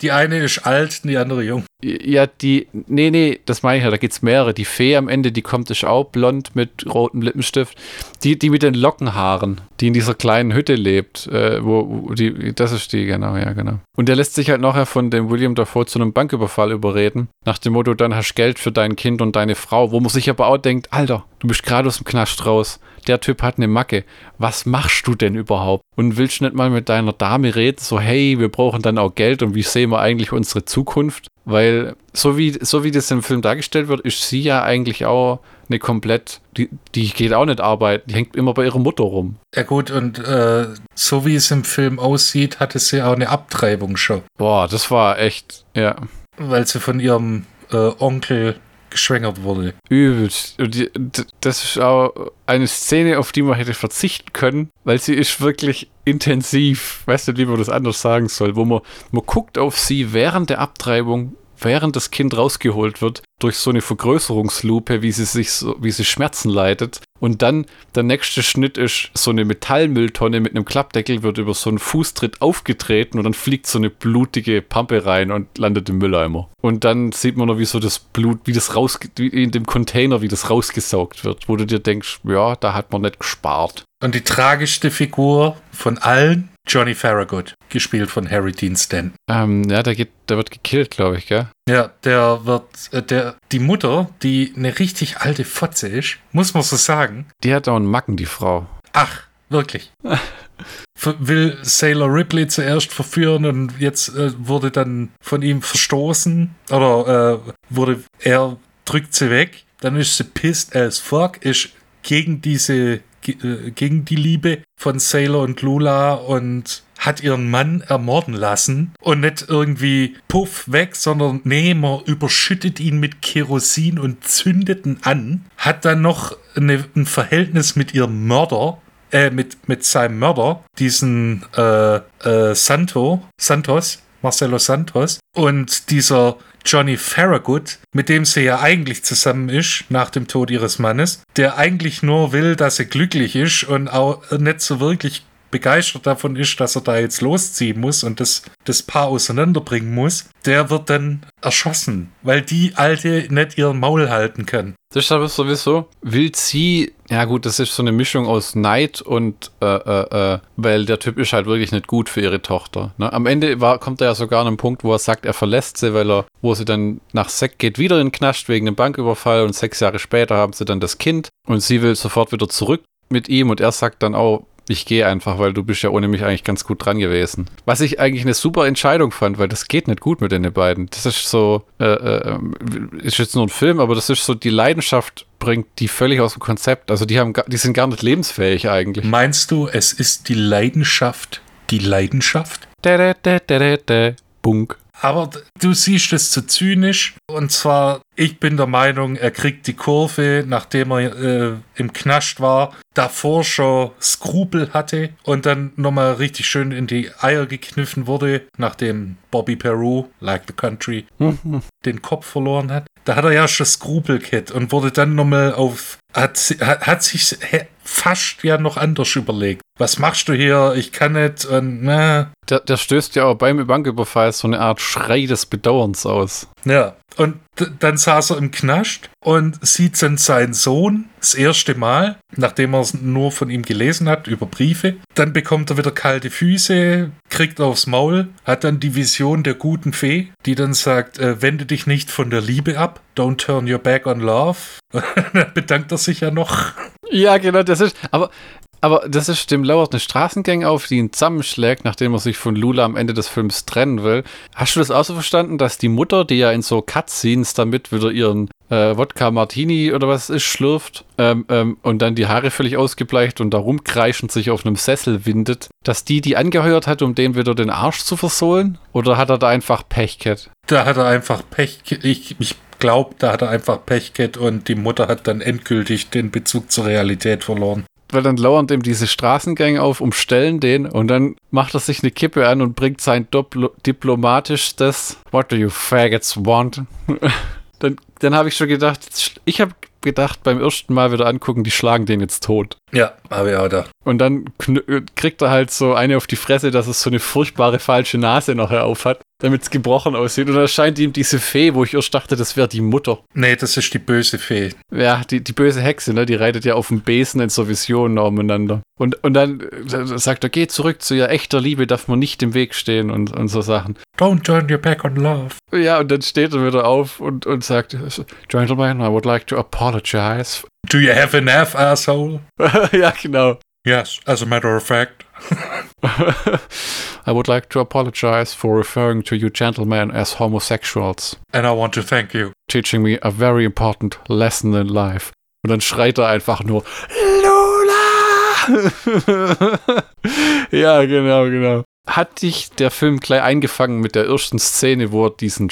Die eine ist alt, die andere jung. Ja, die. Nee, nee, das meine ich ja, da gibt's mehrere. Die Fee am Ende, die kommt, ist auch blond mit rotem Lippenstift. Die, die mit den Lockenhaaren, die in dieser kleinen Hütte lebt, äh, wo, wo die, das ist die, genau, ja, genau. Und der lässt sich halt nachher von dem William Dafoe zu einem Banküberfall überreden. Nach dem Motto, dann hast du Geld für dein Kind und deine Frau, wo man sich aber auch denkt, Alter, du bist gerade aus dem Knast raus. Der Typ hat eine Macke. Was machst du denn überhaupt? Und willst du nicht mal mit deiner Dame reden, so, hey, wir brauchen dann auch Geld und wie sehen wir eigentlich unsere Zukunft? Weil, so wie, so wie das im Film dargestellt wird, ist sie ja eigentlich auch eine komplett, die, die geht auch nicht arbeiten, die hängt immer bei ihrer Mutter rum. Ja gut, und äh, so wie es im Film aussieht, hatte sie auch eine Abtreibung schon, Boah, das war echt, ja, weil sie von ihrem äh, Onkel geschwängert wurde. übelst. Und das ist auch eine Szene, auf die man hätte verzichten können, weil sie ist wirklich intensiv. Weißt du, wie man das anders sagen soll, wo man, man guckt auf sie während der Abtreibung, während das Kind rausgeholt wird, durch so eine Vergrößerungslupe, wie sie sich so, wie sie Schmerzen leidet. Und dann der nächste Schnitt ist so eine Metallmülltonne mit einem Klappdeckel, wird über so einen Fußtritt aufgetreten und dann fliegt so eine blutige Pampe rein und landet im Mülleimer. Und dann sieht man noch, wie so das Blut, wie das raus, wie in dem Container, wie das rausgesaugt wird, wo du dir denkst, ja, da hat man nicht gespart. Und die tragischste Figur von allen, Johnny Farragut, gespielt von Harry Dean Stanton. Ähm, ja, der, geht, der wird gekillt, glaube ich, gell? Ja, der wird, äh, der, die Mutter, die eine richtig alte Fotze ist, muss man so sagen. Die hat auch einen Macken, die Frau. Ach, wirklich. will Sailor Ripley zuerst verführen und jetzt äh, wurde dann von ihm verstoßen oder äh, wurde er drückt sie weg. Dann ist sie pissed as fuck, ist gegen diese gegen die Liebe von Sailor und Lula und hat ihren Mann ermorden lassen. Und nicht irgendwie puff weg, sondern nee, man überschüttet ihn mit Kerosin und zündet ihn an, hat dann noch eine, ein Verhältnis mit ihrem Mörder, äh, mit, mit seinem Mörder, diesen äh, äh, Santo, Santos, Marcelo Santos. Und dieser Johnny Farragut, mit dem sie ja eigentlich zusammen ist nach dem Tod ihres Mannes, der eigentlich nur will, dass er glücklich ist und auch nicht so wirklich begeistert davon ist, dass er da jetzt losziehen muss und das, das Paar auseinanderbringen muss, der wird dann erschossen, weil die Alte nicht ihren Maul halten kann. Das ist sowieso, will sie, ja gut, das ist so eine Mischung aus Neid und, äh, äh, äh, weil der Typ ist halt wirklich nicht gut für ihre Tochter. Ne? Am Ende war, kommt er ja sogar an einen Punkt, wo er sagt, er verlässt sie, weil er, wo sie dann nach Sek geht, wieder in den Knast wegen einem Banküberfall und sechs Jahre später haben sie dann das Kind und sie will sofort wieder zurück mit ihm und er sagt dann auch, ich gehe einfach, weil du bist ja ohne mich eigentlich ganz gut dran gewesen. Was ich eigentlich eine super Entscheidung fand, weil das geht nicht gut mit den beiden. Das ist so, äh, äh, ist jetzt nur ein Film, aber das ist so, die Leidenschaft bringt die völlig aus dem Konzept. Also die haben, die sind gar nicht lebensfähig eigentlich. Meinst du, es ist die Leidenschaft, die Leidenschaft? Da, da, da, da, da, Bunk. Aber du siehst es zu zynisch. Und zwar, ich bin der Meinung, er kriegt die Kurve, nachdem er äh, im Knast war, davor schon Skrupel hatte und dann nochmal richtig schön in die Eier gekniffen wurde, nachdem Bobby Peru, like the country, den Kopf verloren hat. Da hat er ja schon Skrupel gehabt und wurde dann nochmal auf, hat, hat, hat sich fast ja noch anders überlegt. Was machst du hier? Ich kann nicht und na. Der, der stößt ja auch beim Banküberfall so eine Art Schrei des Bedauerns aus. Ja, und dann saß er im Knast und sieht dann seinen Sohn das erste Mal, nachdem er es nur von ihm gelesen hat, über Briefe. Dann bekommt er wieder kalte Füße, kriegt aufs Maul, hat dann die Vision der guten Fee, die dann sagt, äh, wende dich nicht von der Liebe ab, don't turn your back on love. dann bedankt er sich ja noch. Ja, genau, das ist, aber aber das ist, dem lauert eine Straßengang auf, die ihn zusammenschlägt, nachdem er sich von Lula am Ende des Films trennen will. Hast du das auch so verstanden, dass die Mutter, die ja in so Cutscenes damit wieder ihren äh, Wodka Martini oder was ist, schlürft ähm, ähm, und dann die Haare völlig ausgebleicht und da rumkreischend sich auf einem Sessel windet, dass die die angeheuert hat, um den wieder den Arsch zu versohlen? Oder hat er da einfach Pech gehabt? Da hat er einfach Pech. Ich, ich glaube, da hat er einfach Pech gehabt und die Mutter hat dann endgültig den Bezug zur Realität verloren weil dann lauern dem diese Straßengänge auf, umstellen den und dann macht er sich eine Kippe an und bringt sein Dipl diplomatischstes What do you faggots want? dann dann habe ich schon gedacht, ich habe gedacht beim ersten Mal wieder angucken, die schlagen den jetzt tot. Ja, habe ich auch da. Und dann kriegt er halt so eine auf die Fresse, dass es so eine furchtbare falsche Nase nachher auf hat, damit es gebrochen aussieht. Und dann erscheint ihm diese Fee, wo ich erst dachte, das wäre die Mutter. Nee, das ist die böse Fee. Ja, die, die böse Hexe, ne? Die reitet ja auf dem Besen in so Visionen umeinander. Und, und dann äh, sagt er, geh zurück zu ihr echter Liebe, darf man nicht im Weg stehen und, und so Sachen. Don't turn your back on love. Ja, und dann steht er wieder auf und, und sagt, Gentlemen, I would like to apologize. Do you have enough, asshole? ja, genau. Yes, as a matter of fact. I would like to apologize for referring to you gentlemen as homosexuals. And I want to thank you. Teaching me a very important lesson in life. Und dann schreit er einfach nur, Lola! ja, genau, genau. Hat dich der Film gleich eingefangen mit der ersten Szene, wo er diesen,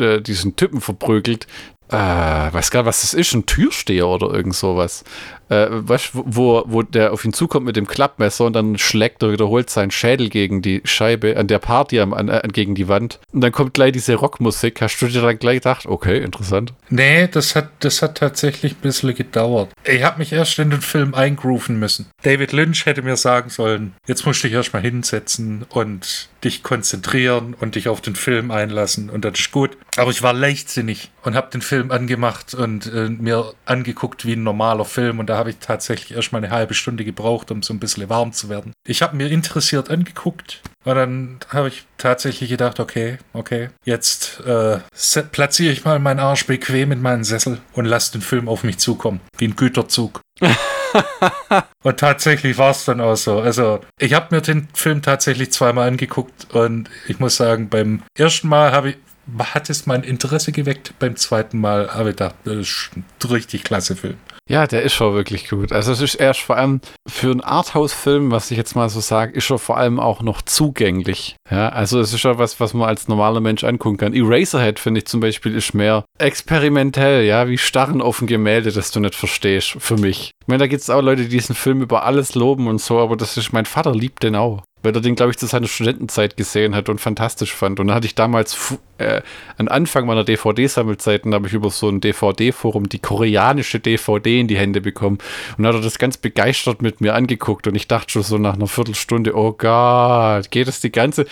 äh, diesen Typen verprügelt, äh, weiß gar nicht, was das ist, ein Türsteher oder irgend sowas äh, weißt, wo, wo der auf ihn zukommt mit dem Klappmesser und dann schlägt er wiederholt seinen Schädel gegen die Scheibe an der Party am, an, äh, gegen die Wand. Und dann kommt gleich diese Rockmusik. Hast du dir dann gleich gedacht, okay, interessant? Nee, das hat, das hat tatsächlich ein bisschen gedauert. Ich habe mich erst in den Film eingrooven müssen. David Lynch hätte mir sagen sollen, jetzt musst du dich erstmal hinsetzen und dich konzentrieren und dich auf den Film einlassen und das ist gut. Aber ich war leichtsinnig und habe den Film angemacht und äh, mir angeguckt wie ein normaler Film und da da habe ich tatsächlich erst mal eine halbe Stunde gebraucht, um so ein bisschen warm zu werden. Ich habe mir interessiert angeguckt und dann habe ich tatsächlich gedacht, okay, okay, jetzt äh, platziere ich mal meinen Arsch bequem in meinen Sessel und lasse den Film auf mich zukommen, wie ein Güterzug. und tatsächlich war es dann auch so. Also, ich habe mir den Film tatsächlich zweimal angeguckt und ich muss sagen, beim ersten Mal habe ich hat es mein Interesse geweckt. Beim zweiten Mal habe ich gedacht, das ist ein richtig klasse Film. Ja, der ist schon wirklich gut. Also es ist erst vor allem für einen Arthouse-Film, was ich jetzt mal so sage, ist schon vor allem auch noch zugänglich. Ja, also es ist schon was, was man als normaler Mensch angucken kann. Eraserhead, finde ich zum Beispiel, ist mehr experimentell, ja, wie Starren auf ein Gemälde, das du nicht verstehst, für mich. Ich meine, da gibt es auch Leute, die diesen Film über alles loben und so, aber das ist, mein Vater liebt den auch weil er den, glaube ich, zu seiner Studentenzeit gesehen hat und fantastisch fand. Und dann hatte ich damals, äh, am Anfang meiner DVD-Sammelzeiten, habe ich über so ein DVD-Forum die koreanische DVD in die Hände bekommen. Und hat er das ganz begeistert mit mir angeguckt. Und ich dachte schon so nach einer Viertelstunde, oh Gott, geht das die ganze.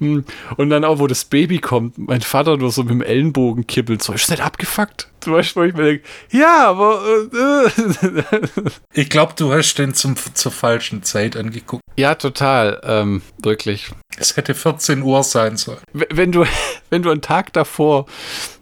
Hm. Und dann auch, wo das Baby kommt, mein Vater nur so mit dem Ellenbogen kippelt, so, ist das nicht abgefuckt? Zum Beispiel, wo ich mir denke, ja, aber. Äh, ich glaube, du hast den zum, zur falschen Zeit angeguckt. Ja, total. Ähm, wirklich. Es hätte 14 Uhr sein sollen. Wenn du, wenn du einen Tag davor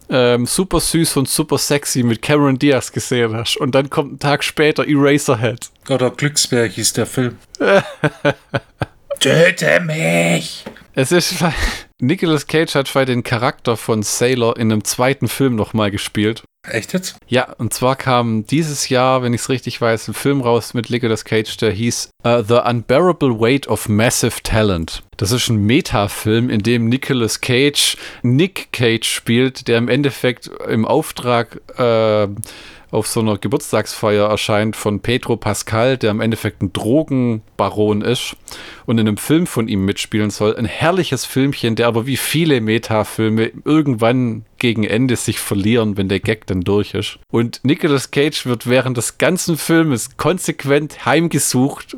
ähm, super süß und super sexy mit Cameron Diaz gesehen hast und dann kommt ein Tag später Eraserhead. Oder Glücksberg hieß der Film. Töte mich! Es ist. Nicolas Cage hat bei den Charakter von Sailor in einem zweiten Film nochmal gespielt. Echt jetzt? Ja, und zwar kam dieses Jahr, wenn ich es richtig weiß, ein Film raus mit Nicolas Cage, der hieß uh, The Unbearable Weight of Massive Talent. Das ist ein Metafilm, in dem Nicolas Cage Nick Cage spielt, der im Endeffekt im Auftrag äh, auf so einer Geburtstagsfeier erscheint von Pedro Pascal, der im Endeffekt ein Drogenbaron ist und in einem Film von ihm mitspielen soll. Ein herrliches Filmchen, der aber wie viele Metafilme irgendwann gegen Ende sich verlieren, wenn der Gag dann durch ist. Und Nicolas Cage wird während des ganzen Filmes konsequent heimgesucht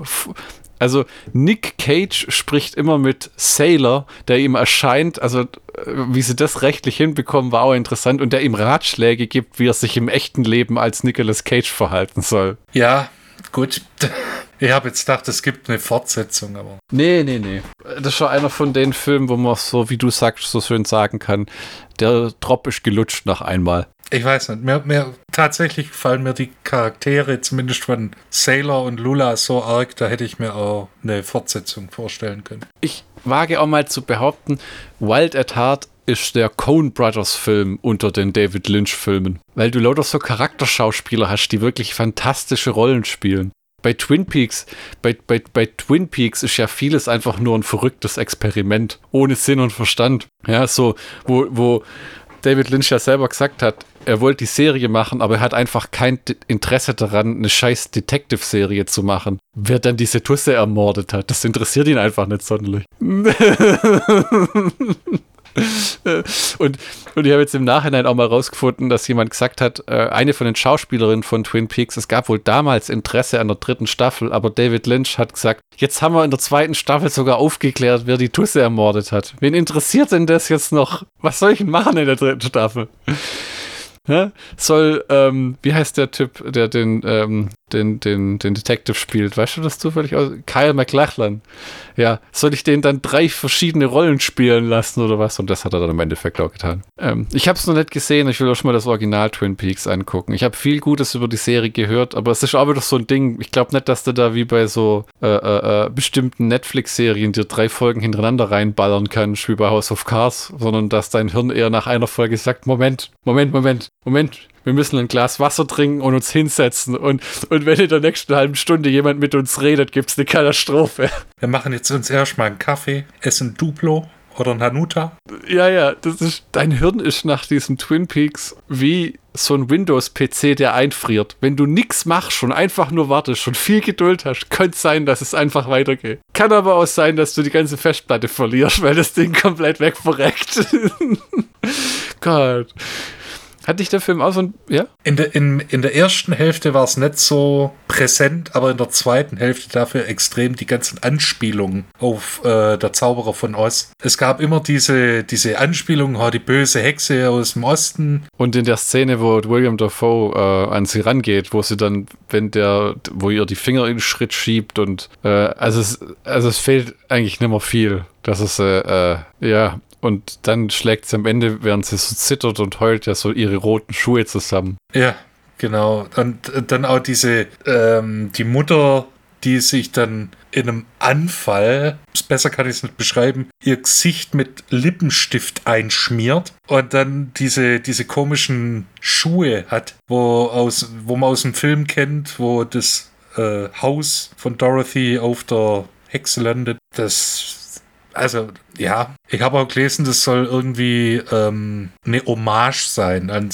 also Nick Cage spricht immer mit Sailor, der ihm erscheint, also äh, wie sie das rechtlich hinbekommen, war auch interessant und der ihm Ratschläge gibt, wie er sich im echten Leben als Nicolas Cage verhalten soll. Ja, gut. Ich habe jetzt gedacht, es gibt eine Fortsetzung, aber. Nee, nee, nee. Das ist schon einer von den Filmen, wo man so, wie du sagst, so schön sagen kann, der Drop ist gelutscht nach einmal. Ich weiß nicht. Mir, mir, tatsächlich fallen mir die Charaktere, zumindest von Sailor und Lula, so arg, da hätte ich mir auch eine Fortsetzung vorstellen können. Ich wage auch mal zu behaupten, Wild at Heart ist der Coen Brothers Film unter den David Lynch Filmen, weil du lauter so Charakterschauspieler hast, die wirklich fantastische Rollen spielen. Bei Twin Peaks, bei, bei, bei Twin Peaks ist ja vieles einfach nur ein verrücktes Experiment, ohne Sinn und Verstand. Ja, so, wo, wo David Lynch ja selber gesagt hat, er wollte die Serie machen, aber er hat einfach kein Interesse daran, eine scheiß Detective-Serie zu machen. Wer dann diese Tusse ermordet hat, das interessiert ihn einfach nicht sonderlich. und, und ich habe jetzt im Nachhinein auch mal rausgefunden, dass jemand gesagt hat, äh, eine von den Schauspielerinnen von Twin Peaks, es gab wohl damals Interesse an der dritten Staffel, aber David Lynch hat gesagt, jetzt haben wir in der zweiten Staffel sogar aufgeklärt, wer die Tusse ermordet hat. Wen interessiert denn das jetzt noch? Was soll ich denn machen in der dritten Staffel? Soll, ähm, wie heißt der Typ, der den, ähm, den, den, den Detective spielt? Weißt du das zufällig aus? Kyle McLachlan. Ja, soll ich den dann drei verschiedene Rollen spielen lassen oder was? Und das hat er dann im Endeffekt auch getan. Ähm, ich habe es noch nicht gesehen. Ich will auch schon mal das Original Twin Peaks angucken. Ich habe viel Gutes über die Serie gehört, aber es ist auch wieder so ein Ding. Ich glaube nicht, dass du da wie bei so äh, äh, äh, bestimmten Netflix-Serien dir drei Folgen hintereinander reinballern kannst, wie bei House of Cards, sondern dass dein Hirn eher nach einer Folge sagt, Moment, Moment, Moment, Moment, wir müssen ein Glas Wasser trinken und uns hinsetzen. Und, und wenn in der nächsten halben Stunde jemand mit uns redet, gibt es eine Katastrophe. Wir machen jetzt uns erstmal einen Kaffee, essen Duplo oder ein Hanuta. Ja, ja, das ist, dein Hirn ist nach diesem Twin Peaks wie so ein Windows-PC, der einfriert. Wenn du nichts machst und einfach nur wartest und viel Geduld hast, könnte es sein, dass es einfach weitergeht. Kann aber auch sein, dass du die ganze Festplatte verlierst, weil das Ding komplett wegverreckt. Gott. Hatte ich der Film auch so ein, ja? In der, in, in der ersten Hälfte war es nicht so präsent, aber in der zweiten Hälfte dafür extrem die ganzen Anspielungen auf äh, der Zauberer von Oz. Es gab immer diese, diese Anspielungen, oh, die böse Hexe aus dem Osten. Und in der Szene, wo William Dafoe äh, an sie rangeht, wo sie dann, wenn der, wo ihr die Finger in den Schritt schiebt und äh, also, es, also es fehlt eigentlich nicht mehr viel. Das ist, äh, äh, ja, und dann schlägt sie am Ende, während sie so zittert und heult, ja so ihre roten Schuhe zusammen. Ja, genau. Und dann auch diese, ähm, die Mutter, die sich dann in einem Anfall, besser kann ich es nicht beschreiben, ihr Gesicht mit Lippenstift einschmiert und dann diese, diese komischen Schuhe hat, wo, aus, wo man aus dem Film kennt, wo das äh, Haus von Dorothy auf der Hexe landet. Das also ja, ich habe auch gelesen, das soll irgendwie ähm, eine Hommage sein an,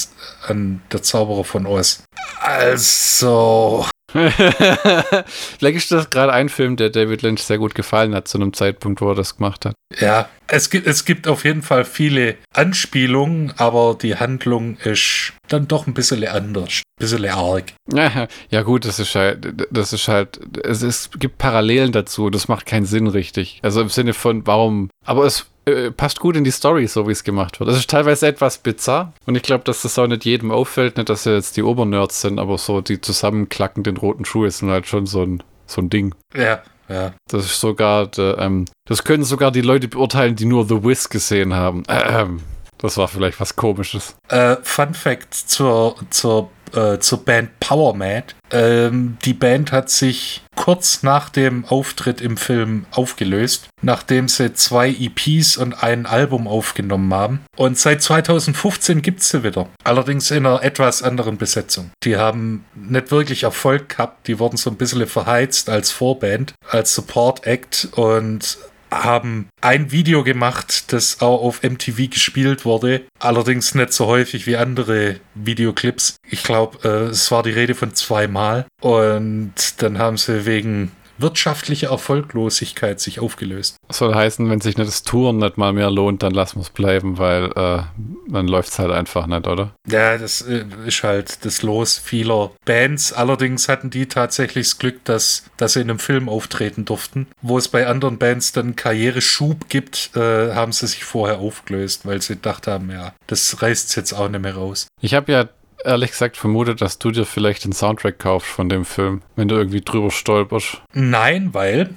an der Zauberer von Oz. Also. Vielleicht ist das gerade ein Film, der David Lynch sehr gut gefallen hat, zu einem Zeitpunkt, wo er das gemacht hat. Ja, es gibt, es gibt auf jeden Fall viele Anspielungen, aber die Handlung ist dann doch ein bisschen anders, ein bisschen arg. Ja, ja gut, das ist halt, das ist halt, es, es gibt Parallelen dazu, das macht keinen Sinn richtig. Also im Sinne von, warum, aber es äh, passt gut in die Story, so wie es gemacht wird. Das ist teilweise etwas bizarr und ich glaube, dass das auch nicht jedem auffällt, nicht, dass sie jetzt die Obernerds sind, aber so die zusammenklackenden roten Schuhe sind halt schon so ein, so ein Ding. Ja, ja. Das ist sogar, ähm, das können sogar die Leute beurteilen, die nur The Wiz gesehen haben. Ähm, das war vielleicht was Komisches. Äh, Fun Fact zur, zur äh, zur Band Power Mad. Ähm, die Band hat sich kurz nach dem Auftritt im Film aufgelöst, nachdem sie zwei EPs und ein Album aufgenommen haben. Und seit 2015 gibt es sie wieder. Allerdings in einer etwas anderen Besetzung. Die haben nicht wirklich Erfolg gehabt. Die wurden so ein bisschen verheizt als Vorband, als Support Act und haben ein Video gemacht, das auch auf MTV gespielt wurde, allerdings nicht so häufig wie andere Videoclips. Ich glaube, äh, es war die Rede von zweimal und dann haben sie wegen wirtschaftliche Erfolglosigkeit sich aufgelöst. Das soll heißen, wenn sich nicht das Touren nicht mal mehr lohnt, dann lassen wir es bleiben, weil äh, dann läuft es halt einfach nicht, oder? Ja, das äh, ist halt das Los vieler Bands. Allerdings hatten die tatsächlich das Glück, dass, dass sie in einem Film auftreten durften. Wo es bei anderen Bands dann Karriereschub gibt, äh, haben sie sich vorher aufgelöst, weil sie gedacht haben, ja, das reißt jetzt auch nicht mehr raus. Ich habe ja ehrlich gesagt vermutet, dass du dir vielleicht den Soundtrack kaufst von dem Film, wenn du irgendwie drüber stolperst. Nein, weil.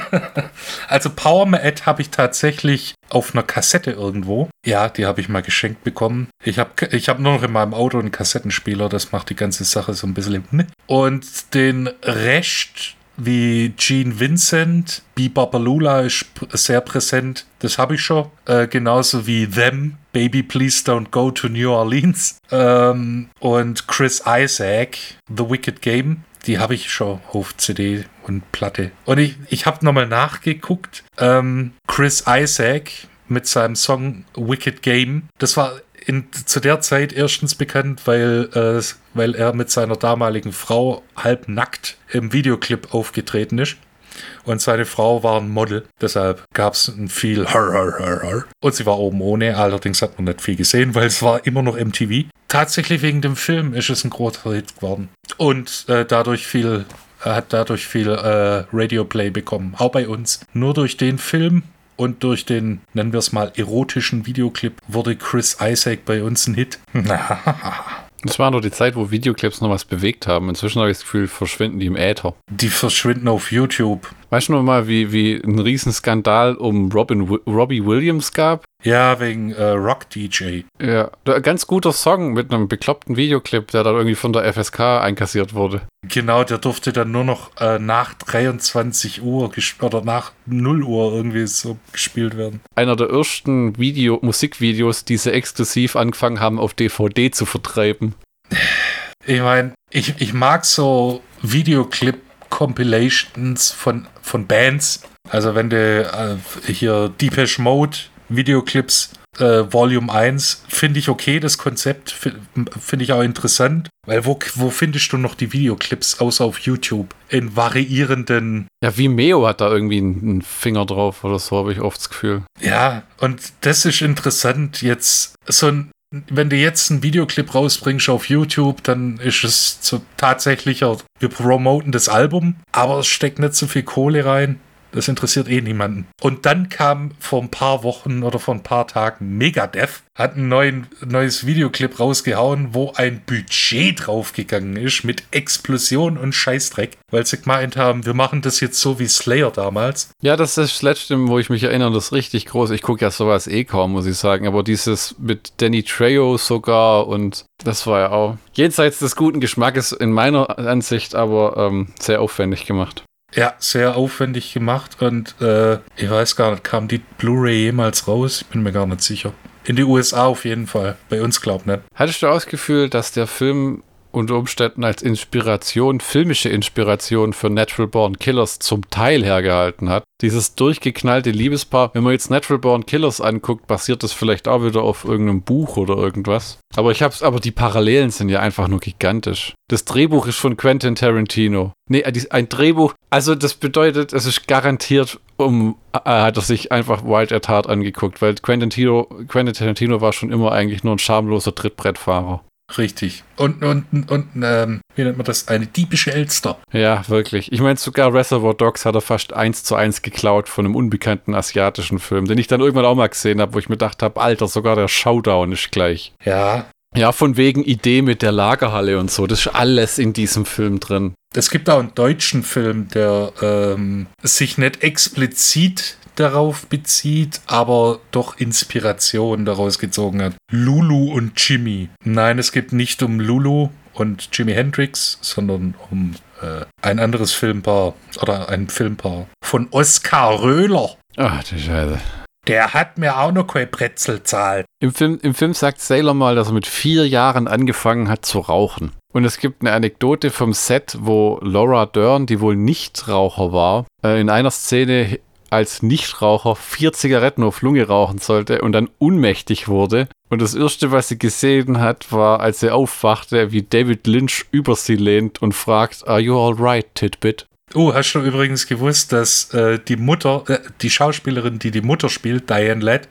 also Power Mad habe ich tatsächlich auf einer Kassette irgendwo. Ja, die habe ich mal geschenkt bekommen. Ich habe ich hab nur noch in meinem Auto einen Kassettenspieler, das macht die ganze Sache so ein bisschen. Und den Rest wie Gene Vincent, Bee Babalula ist sehr präsent. Das habe ich schon. Äh, genauso wie Them, Baby Please Don't Go to New Orleans. Ähm, und Chris Isaac, The Wicked Game. Die habe ich schon auf CD und Platte. Und ich, ich habe nochmal nachgeguckt. Ähm, Chris Isaac mit seinem Song Wicked Game. Das war in, zu der Zeit erstens bekannt, weil, äh, weil er mit seiner damaligen Frau halb nackt im Videoclip aufgetreten ist. Und seine Frau war ein Model, deshalb gab es ein viel Har, Har, Har, Har. Und sie war oben ohne, allerdings hat man nicht viel gesehen, weil es war immer noch MTV. Tatsächlich wegen dem Film ist es ein großer Hit geworden. Und äh, dadurch viel, er hat dadurch viel äh, Radio-Play bekommen, auch bei uns. Nur durch den Film und durch den, nennen wir es mal, erotischen Videoclip wurde Chris Isaac bei uns ein Hit. Das war nur die Zeit, wo Videoclips noch was bewegt haben. Inzwischen habe ich das Gefühl, verschwinden die im Äther. Die verschwinden auf YouTube. Weißt du noch mal, wie, wie ein Riesenskandal um Robin, Robbie Williams gab? Ja, wegen äh, Rock DJ. Ja, ein ganz guter Song mit einem bekloppten Videoclip, der dann irgendwie von der FSK einkassiert wurde. Genau, der durfte dann nur noch äh, nach 23 Uhr oder nach 0 Uhr irgendwie so gespielt werden. Einer der ersten Video Musikvideos, die sie exklusiv angefangen haben, auf DVD zu vertreiben. Ich meine, ich, ich mag so Videoclip Compilations von, von Bands. Also wenn du äh, hier Deepesh Mode Videoclips äh, Volume 1 finde ich okay, das Konzept finde ich auch interessant, weil wo, wo findest du noch die Videoclips außer auf YouTube in variierenden. Ja, wie Meo hat da irgendwie einen Finger drauf oder so, habe ich oft das Gefühl. Ja, und das ist interessant, jetzt so ein wenn du jetzt einen Videoclip rausbringst auf YouTube, dann ist es so tatsächlicher, wir promoten das Album, aber es steckt nicht so viel Kohle rein. Das interessiert eh niemanden. Und dann kam vor ein paar Wochen oder vor ein paar Tagen Megadeth, hat ein neuen, neues Videoclip rausgehauen, wo ein Budget draufgegangen ist mit Explosion und Scheißdreck, weil sie gemeint haben, wir machen das jetzt so wie Slayer damals. Ja, das ist das letzte, wo ich mich erinnere, das ist richtig groß. Ich gucke ja sowas eh kaum, muss ich sagen. Aber dieses mit Danny Trejo sogar und das war ja auch jenseits des guten Geschmackes in meiner Ansicht, aber ähm, sehr aufwendig gemacht. Ja, sehr aufwendig gemacht und äh, ich weiß gar nicht, kam die Blu-ray jemals raus? Ich bin mir gar nicht sicher. In die USA auf jeden Fall. Bei uns glaub nicht. Hattest du auch das Gefühl, dass der Film unter Umständen als Inspiration, filmische Inspiration für Natural Born Killers zum Teil hergehalten hat. Dieses durchgeknallte Liebespaar, wenn man jetzt Natural Born Killers anguckt, basiert das vielleicht auch wieder auf irgendeinem Buch oder irgendwas. Aber ich hab's, aber die Parallelen sind ja einfach nur gigantisch. Das Drehbuch ist von Quentin Tarantino. Nee, ein Drehbuch, also das bedeutet, es ist garantiert um, äh, hat er sich einfach Wild at Heart angeguckt, weil Quentin Tarantino, Quentin Tarantino war schon immer eigentlich nur ein schamloser Trittbrettfahrer. Richtig. Und, und, und ähm, wie nennt man das? Eine diebische Elster. Ja, wirklich. Ich meine, sogar Reservoir Dogs hat er fast eins zu eins geklaut von einem unbekannten asiatischen Film, den ich dann irgendwann auch mal gesehen habe, wo ich mir gedacht habe, Alter, sogar der Showdown ist gleich. Ja. Ja, von wegen Idee mit der Lagerhalle und so. Das ist alles in diesem Film drin. Es gibt auch einen deutschen Film, der ähm, sich nicht explizit darauf bezieht, aber doch Inspiration daraus gezogen hat. Lulu und Jimmy. Nein, es geht nicht um Lulu und Jimi Hendrix, sondern um äh, ein anderes Filmpaar oder ein Filmpaar von Oskar Röhler. Ach, die Scheiße. Der hat mir auch noch kein Brezel zahlt. Im Film, Im Film sagt Sailor mal, dass er mit vier Jahren angefangen hat zu rauchen. Und es gibt eine Anekdote vom Set, wo Laura Dern, die wohl Nichtraucher war, äh, in einer Szene als Nichtraucher vier Zigaretten auf Lunge rauchen sollte und dann unmächtig wurde. Und das Erste, was sie gesehen hat, war, als sie aufwachte, wie David Lynch über sie lehnt und fragt, Are you alright, Titbit? Oh, hast du übrigens gewusst, dass äh, die Mutter, äh, die Schauspielerin, die die Mutter spielt, Diane Ladd,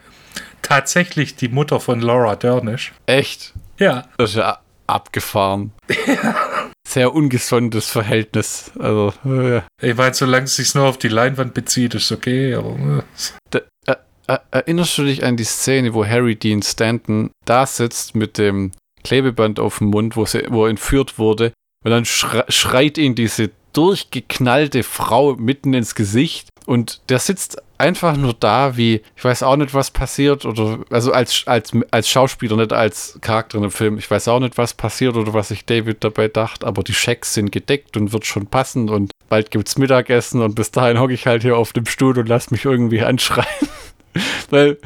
tatsächlich die Mutter von Laura Dern ist? Echt? Ja. Das ist ja abgefahren. Sehr ungesundes Verhältnis. Also, äh. Ich meine, solange es sich nur auf die Leinwand bezieht, ist okay, aber. Äh. Da, äh, äh, erinnerst du dich an die Szene, wo Harry Dean Stanton da sitzt mit dem Klebeband auf dem Mund, wo, sie, wo er entführt wurde? Und dann schreit ihn diese durchgeknallte Frau mitten ins Gesicht und der sitzt einfach nur da, wie, ich weiß auch nicht, was passiert, oder, also als, als, als Schauspieler, nicht als Charakter in dem Film. Ich weiß auch nicht, was passiert oder was sich David dabei dachte, aber die Schecks sind gedeckt und wird schon passen und bald gibt's Mittagessen und bis dahin hocke ich halt hier auf dem Stuhl und lass mich irgendwie anschreien. Weil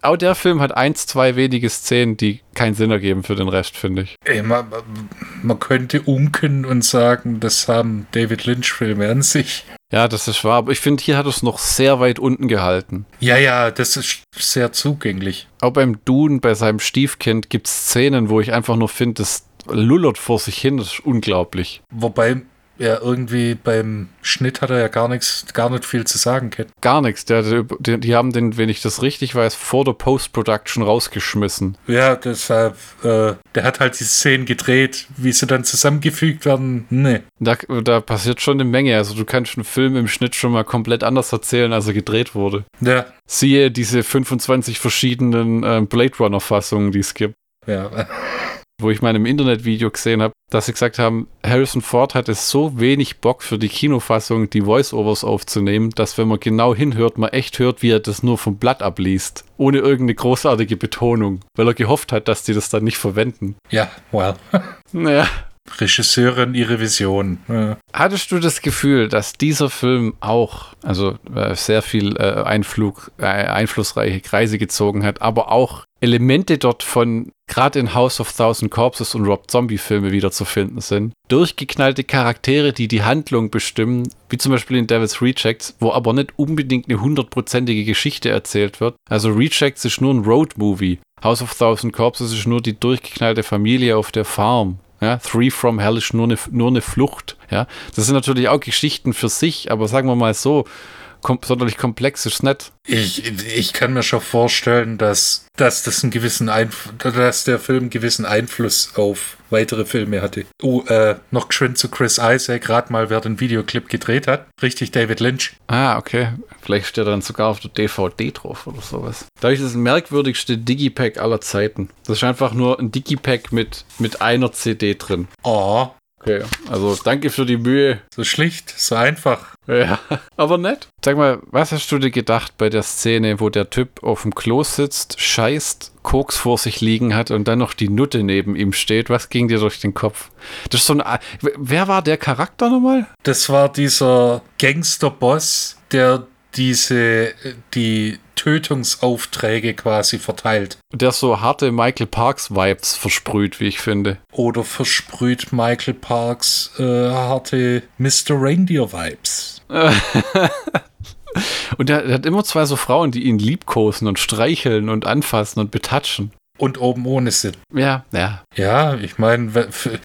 auch der Film hat eins, zwei wenige Szenen, die keinen Sinn ergeben für den Rest, finde ich. Ey, man, man, könnte umkennen und sagen, das haben David Lynch-Filme an sich. Ja, das ist wahr, aber ich finde, hier hat es noch sehr weit unten gehalten. Ja, ja, das ist sehr zugänglich. Auch beim Dune, bei seinem Stiefkind, gibt es Szenen, wo ich einfach nur finde, das lullert vor sich hin, das ist unglaublich. Wobei ja, irgendwie beim Schnitt hat er ja gar nichts, gar nicht viel zu sagen, Ken. Gar nichts. Der, der, die haben den, wenn ich das richtig weiß, vor der Post-Production rausgeschmissen. Ja, deshalb, äh, der hat halt die Szenen gedreht, wie sie dann zusammengefügt werden. Nee. Da, da passiert schon eine Menge. Also du kannst einen Film im Schnitt schon mal komplett anders erzählen, als er gedreht wurde. Ja. Siehe diese 25 verschiedenen äh, Blade Runner-Fassungen, die es gibt. Ja. wo ich mal in einem Internetvideo gesehen habe, dass sie gesagt haben, Harrison Ford hatte so wenig Bock für die Kinofassung, die Voice-Overs aufzunehmen, dass wenn man genau hinhört, man echt hört, wie er das nur vom Blatt abliest, ohne irgendeine großartige Betonung, weil er gehofft hat, dass die das dann nicht verwenden. Ja, well. naja, Regisseurin ihre Vision. Ja. Hattest du das Gefühl, dass dieser Film auch, also äh, sehr viel äh, Einflug, äh, einflussreiche Kreise gezogen hat, aber auch Elemente dort von gerade in House of Thousand Corpses und Rob Zombie Filme wieder zu finden sind. Durchgeknallte Charaktere, die die Handlung bestimmen, wie zum Beispiel in Devil's Rejects, wo aber nicht unbedingt eine hundertprozentige Geschichte erzählt wird. Also Rejects ist nur ein Road-Movie. House of Thousand Corpses ist nur die durchgeknallte Familie auf der Farm. Ja, Three from Hell ist nur eine, nur eine Flucht. Ja, das sind natürlich auch Geschichten für sich, aber sagen wir mal so, kom sonderlich komplex ist nicht. Ich, ich kann mir schon vorstellen, dass, dass, das einen gewissen Einf dass der Film einen gewissen Einfluss auf weitere Filme hatte. Oh, äh, noch geschwind zu Chris Isaac, rat mal, wer den Videoclip gedreht hat. Richtig, David Lynch. Ah, okay. Vielleicht steht er dann sogar auf der DVD drauf oder sowas. Da ist das merkwürdigste Digipack aller Zeiten. Das ist einfach nur ein Digipack mit, mit einer CD drin. Oh, Okay, also danke für die Mühe. so schlicht, so einfach. Ja, aber nett. Sag mal, was hast du dir gedacht bei der Szene, wo der Typ auf dem Klo sitzt, scheißt, Koks vor sich liegen hat und dann noch die Nutte neben ihm steht? Was ging dir durch den Kopf? Das ist so ein. Wer war der Charakter nochmal? Das war dieser Gangsterboss, der diese, die Tötungsaufträge quasi verteilt. Der so harte Michael Parks-Vibes versprüht, wie ich finde. Oder versprüht Michael Parks äh, harte Mr. Reindeer-Vibes. Und der hat immer zwei so Frauen, die ihn liebkosen und streicheln und anfassen und betatschen. Und oben ohne sind. Ja, ja. Ja, ich meine,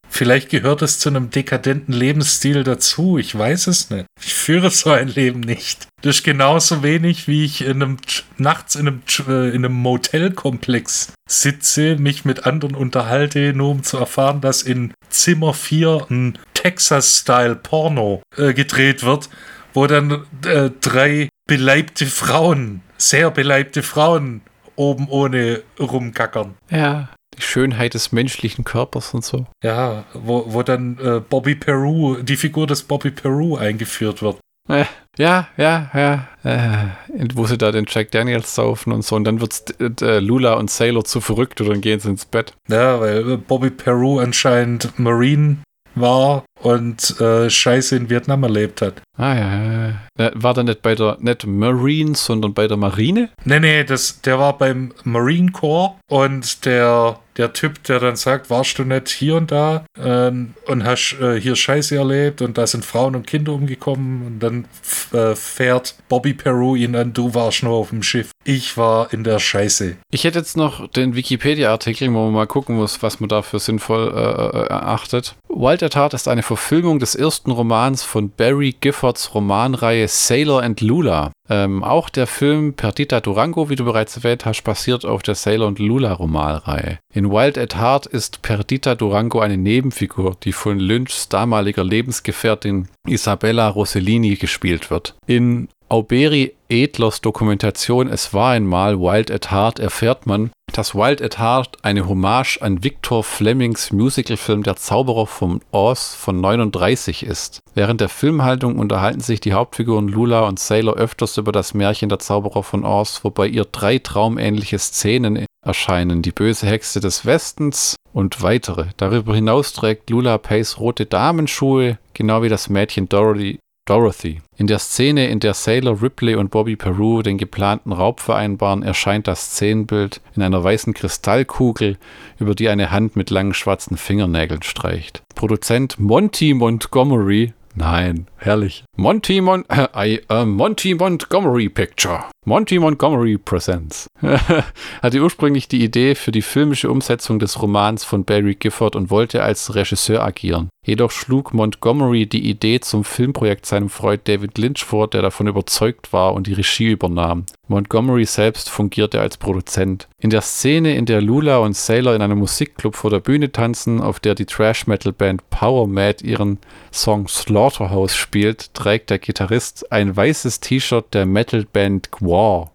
vielleicht gehört es zu einem dekadenten Lebensstil dazu. Ich weiß es nicht. Ich führe so ein Leben nicht. Das ist genauso wenig, wie ich in einem Ch- nachts in einem, äh, in einem Motelkomplex sitze, mich mit anderen unterhalte, nur um zu erfahren, dass in Zimmer 4 ein Texas-Style-Porno äh, gedreht wird, wo dann äh, drei beleibte Frauen, sehr beleibte Frauen oben ohne rumkackern. Ja. Die Schönheit des menschlichen Körpers und so. Ja, wo, wo dann äh, Bobby Peru, die Figur des Bobby Peru eingeführt wird. Äh, ja, ja, ja. Äh, wo sie da den Jack Daniels saufen und so. Und dann wird's äh, Lula und Sailor zu verrückt und dann gehen sie ins Bett. Ja, weil äh, Bobby Peru anscheinend Marine war und äh, Scheiße in Vietnam erlebt hat. Ah ja, ja, War der nicht bei der, nicht Marines, sondern bei der Marine? Nee, nee, das, der war beim Marine Corps und der, der Typ, der dann sagt, warst du nicht hier und da ähm, und hast äh, hier Scheiße erlebt und da sind Frauen und Kinder umgekommen und dann äh, fährt Bobby Peru ihn an, du warst nur auf dem Schiff. Ich war in der Scheiße. Ich hätte jetzt noch den Wikipedia-Artikel, wo man mal gucken muss, was man da für sinnvoll äh, äh, erachtet. Wild at Heart ist eine Verfilmung des ersten Romans von Barry Giffords Romanreihe Sailor and Lula. Ähm, auch der Film Perdita Durango, wie du bereits erwähnt hast, basiert auf der Sailor und Lula Romanreihe. In Wild at Heart ist Perdita Durango eine Nebenfigur, die von Lynchs damaliger Lebensgefährtin Isabella Rossellini gespielt wird. In Auberi Edlers Dokumentation Es war einmal Wild at Heart erfährt man, dass Wild at Heart eine Hommage an Victor Flemings Musicalfilm Der Zauberer von Oz von 39 ist. Während der Filmhaltung unterhalten sich die Hauptfiguren Lula und Sailor öfters über das Märchen Der Zauberer von Oz, wobei ihr drei traumähnliche Szenen erscheinen. Die böse Hexe des Westens und weitere. Darüber hinaus trägt Lula Pace rote Damenschuhe, genau wie das Mädchen Dorothy, Dorothy. In der Szene, in der Sailor Ripley und Bobby Peru den geplanten Raub vereinbaren, erscheint das Szenenbild in einer weißen Kristallkugel, über die eine Hand mit langen schwarzen Fingernägeln streicht. Produzent Monty Montgomery Nein, herrlich. Monty, Mon äh, I, äh, Monty Montgomery Picture. Monty Montgomery Presents. hatte ursprünglich die Idee für die filmische Umsetzung des Romans von Barry Gifford und wollte als Regisseur agieren. Jedoch schlug Montgomery die Idee zum Filmprojekt seinem Freund David Lynch vor, der davon überzeugt war und die Regie übernahm. Montgomery selbst fungierte als Produzent. In der Szene, in der Lula und Sailor in einem Musikclub vor der Bühne tanzen, auf der die Trash-Metal-Band Power Mad ihren Song Slaughterhouse spielt, trägt der Gitarrist ein weißes T-Shirt der Metal-Band Gwar. 먹어.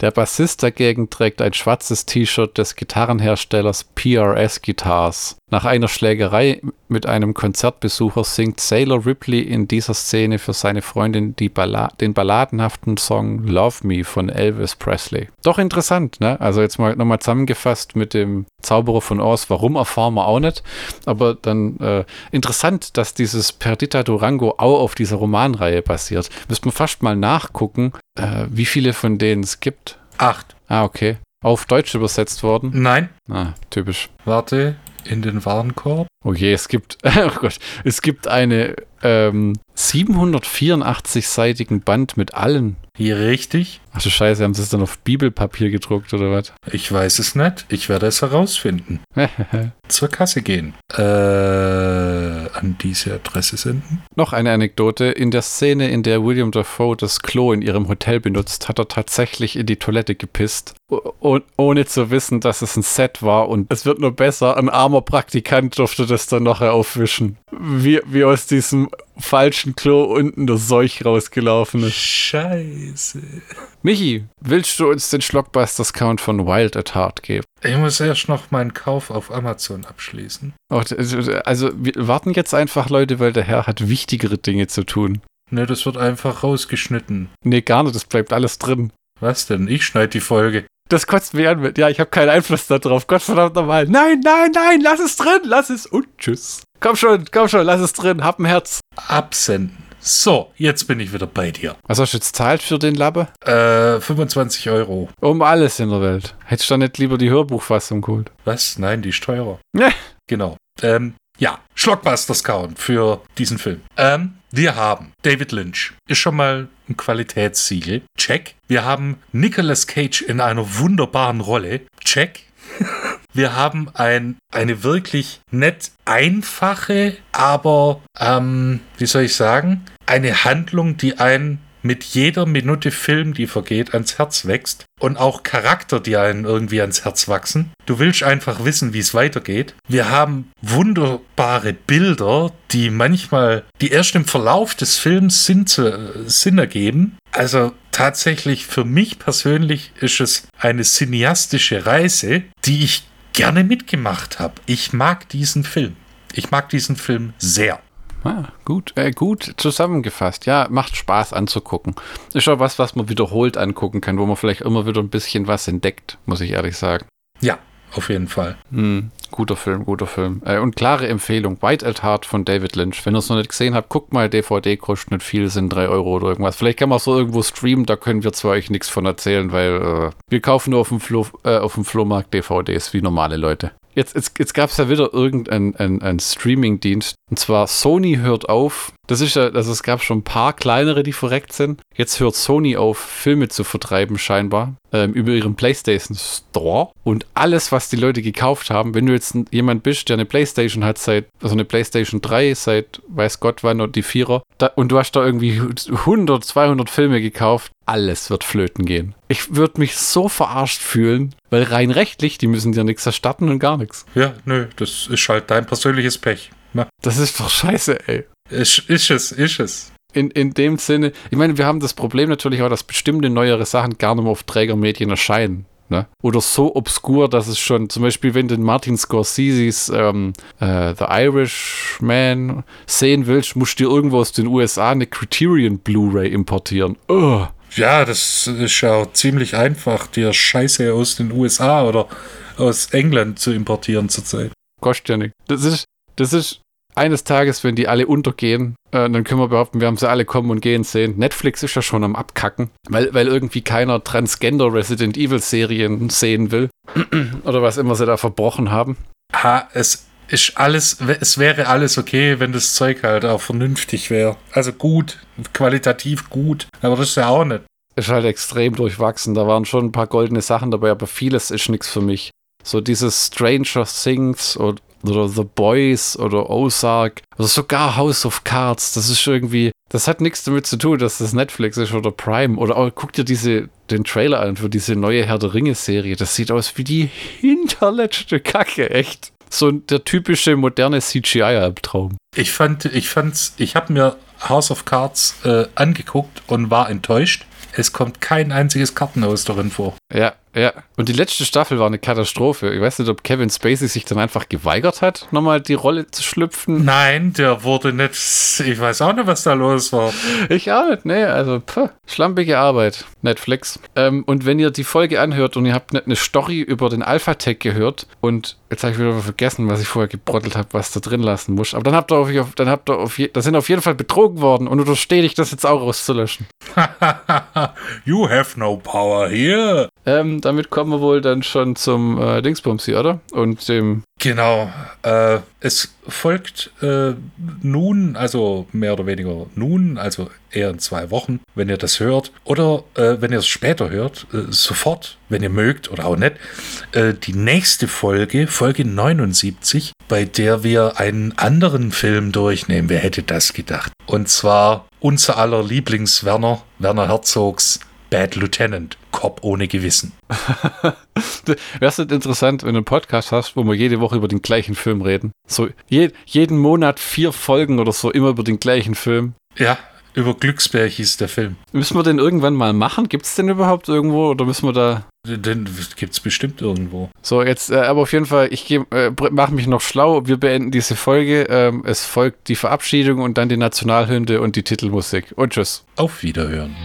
Der Bassist dagegen trägt ein schwarzes T-Shirt des Gitarrenherstellers PRS Guitars. Nach einer Schlägerei mit einem Konzertbesucher singt Sailor Ripley in dieser Szene für seine Freundin Balla den balladenhaften Song Love Me von Elvis Presley. Doch interessant, ne? Also jetzt mal nochmal zusammengefasst mit dem Zauberer von Oz. Warum erfahren wir auch nicht. Aber dann äh, interessant, dass dieses Perdita Durango auch auf dieser Romanreihe basiert. Müsste man fast mal nachgucken, äh, wie viele von denen es gibt. Acht. Ah, okay. Auf Deutsch übersetzt worden. Nein, Ah, typisch. Warte, in den Warenkorb. Oh je, es gibt, oh Gott, es gibt eine ähm, 784-seitigen Band mit allen. Hier richtig. Ach du Scheiße, haben sie es dann auf Bibelpapier gedruckt oder was? Ich weiß es nicht. Ich werde es herausfinden. Zur Kasse gehen. Äh, an diese Adresse senden. Noch eine Anekdote. In der Szene, in der William Dafoe das Klo in ihrem Hotel benutzt, hat er tatsächlich in die Toilette gepisst. O ohne zu wissen, dass es ein Set war. Und es wird nur besser. Ein armer Praktikant durfte das dann nachher aufwischen. Wie, wie aus diesem falschen Klo unten der Seuch rausgelaufen ist. Scheiße. Michi, willst du uns den Schlockbusters-Count von Wild at Heart geben? Ich muss erst noch meinen Kauf auf Amazon abschließen. Also, wir warten jetzt einfach, Leute, weil der Herr hat wichtigere Dinge zu tun. Ne, das wird einfach rausgeschnitten. Nee, gar nicht, das bleibt alles drin. Was denn? Ich schneide die Folge. Das kotzt mich an. Ja, ich habe keinen Einfluss darauf. Gottverdammt nochmal. Nein, nein, nein, lass es drin, lass es. Und tschüss. Komm schon, komm schon, lass es drin. Hab ein Herz. Absenden. So, jetzt bin ich wieder bei dir. Was hast du jetzt zahlt für den Labbe? Äh, 25 Euro. Um alles in der Welt. Hättest du da nicht lieber die Hörbuchfassung geholt? Was? Nein, die ist teurer. Ne. Genau. Ähm, ja, Schlockbusters Count für diesen Film. Ähm, wir haben David Lynch. Ist schon mal ein Qualitätssiegel. Check. Wir haben Nicolas Cage in einer wunderbaren Rolle. Check. Wir haben ein, eine wirklich nett einfache, aber, ähm, wie soll ich sagen, eine Handlung, die einen mit jeder Minute Film, die vergeht, ans Herz wächst und auch Charakter, die einen irgendwie ans Herz wachsen. Du willst einfach wissen, wie es weitergeht. Wir haben wunderbare Bilder, die manchmal, die erst im Verlauf des Films Sinn, zu, Sinn ergeben. Also tatsächlich für mich persönlich ist es eine cineastische Reise, die ich gerne mitgemacht habe. Ich mag diesen Film. Ich mag diesen Film sehr. Ah, gut, äh, gut zusammengefasst. Ja, macht Spaß anzugucken. Ist schon was, was man wiederholt angucken kann, wo man vielleicht immer wieder ein bisschen was entdeckt, muss ich ehrlich sagen. Ja, auf jeden Fall. Hm, guter Film, guter Film. Äh, und klare Empfehlung: White at Heart von David Lynch. Wenn ihr es noch nicht gesehen habt, guckt mal, DVD kostet nicht viel, sind 3 Euro oder irgendwas. Vielleicht kann man es so irgendwo streamen, da können wir zwar euch nichts von erzählen, weil äh, wir kaufen nur auf dem, Flo äh, auf dem Flohmarkt DVDs wie normale Leute. Jetzt, jetzt, jetzt gab es ja wieder irgendeinen ein, ein Streaming-Dienst. Und zwar Sony hört auf. Das ist ja, also es gab schon ein paar kleinere, die verreckt sind. Jetzt hört Sony auf, Filme zu vertreiben, scheinbar, ähm, über ihren PlayStation Store. Und alles, was die Leute gekauft haben, wenn du jetzt jemand bist, der eine PlayStation hat seit, also eine PlayStation 3 seit weiß Gott wann und die Vierer, da, und du hast da irgendwie 100, 200 Filme gekauft, alles wird flöten gehen. Ich würde mich so verarscht fühlen, weil rein rechtlich, die müssen dir nichts erstatten und gar nichts. Ja, nö, das ist halt dein persönliches Pech. Na? Das ist doch scheiße, ey. Ist, ist es, ist es. In, in dem Sinne, ich meine, wir haben das Problem natürlich auch, dass bestimmte neuere Sachen gar nicht mehr auf Trägermedien erscheinen. Ne? Oder so obskur, dass es schon, zum Beispiel, wenn du Martin Scorseses ähm, äh, The Irishman sehen willst, musst du dir irgendwo aus den USA eine Criterion Blu-ray importieren. Oh. Ja, das ist ja ziemlich einfach, dir Scheiße aus den USA oder aus England zu importieren zurzeit. Kostet ja nicht. Das ist, das ist eines Tages, wenn die alle untergehen, äh, dann können wir behaupten, wir haben sie alle kommen und gehen sehen. Netflix ist ja schon am Abkacken, weil, weil irgendwie keiner Transgender Resident Evil Serien sehen will. Oder was immer sie da verbrochen haben. Ha, es ist alles, es wäre alles okay, wenn das Zeug halt auch vernünftig wäre. Also gut, qualitativ gut, aber das ist ja auch nicht. Ist halt extrem durchwachsen. Da waren schon ein paar goldene Sachen dabei, aber vieles ist nichts für mich. So dieses Stranger Things oder, oder The Boys oder Ozark oder sogar House of Cards, das ist irgendwie, das hat nichts damit zu tun, dass das Netflix ist oder Prime. Oder auch, guck dir diese, den Trailer an für diese neue Herr der Ringe-Serie. Das sieht aus wie die hinterletzte Kacke, echt so der typische moderne CGI-Albtraum. Ich fand, ich fand's, ich habe mir House of Cards äh, angeguckt und war enttäuscht. Es kommt kein einziges Kartenhaus darin vor. Ja, ja. Und die letzte Staffel war eine Katastrophe. Ich weiß nicht, ob Kevin Spacey sich dann einfach geweigert hat, nochmal die Rolle zu schlüpfen. Nein, der wurde nicht. Ich weiß auch nicht, was da los war. Ich auch nicht, nee. Also, puh, schlampige Arbeit. Netflix. Ähm, und wenn ihr die Folge anhört und ihr habt nicht eine Story über den Alpha-Tech gehört und Jetzt habe ich wieder vergessen, was ich vorher gebrottelt habe, was da drin lassen muss. Aber dann habt ihr auf, dann habt ihr auf, da sind auf jeden Fall betrogen worden und unterstehe ich das jetzt auch auszulöschen. you have no power here. Ähm, damit kommen wir wohl dann schon zum äh, Dingsbums hier, oder? Und dem. Genau. Äh, es folgt äh, nun, also mehr oder weniger nun, also eher in zwei Wochen, wenn ihr das hört. Oder äh, wenn ihr es später hört, äh, sofort, wenn ihr mögt oder auch nicht, äh, die nächste Folge, Folge 79, bei der wir einen anderen Film durchnehmen. Wer hätte das gedacht? Und zwar unser aller Lieblings-Werner, Werner Herzogs Bad Lieutenant, Cop ohne Gewissen. Wäre es interessant, wenn du einen Podcast hast, wo wir jede Woche über den gleichen Film reden? So je, jeden Monat vier Folgen oder so, immer über den gleichen Film. Ja, über Glücksberg hieß der Film. Müssen wir den irgendwann mal machen? Gibt es den überhaupt irgendwo oder müssen wir da. Den gibt es bestimmt irgendwo. So, jetzt, äh, aber auf jeden Fall, ich äh, mache mich noch schlau. Wir beenden diese Folge. Ähm, es folgt die Verabschiedung und dann die Nationalhymne und die Titelmusik. Und tschüss. Auf Wiederhören.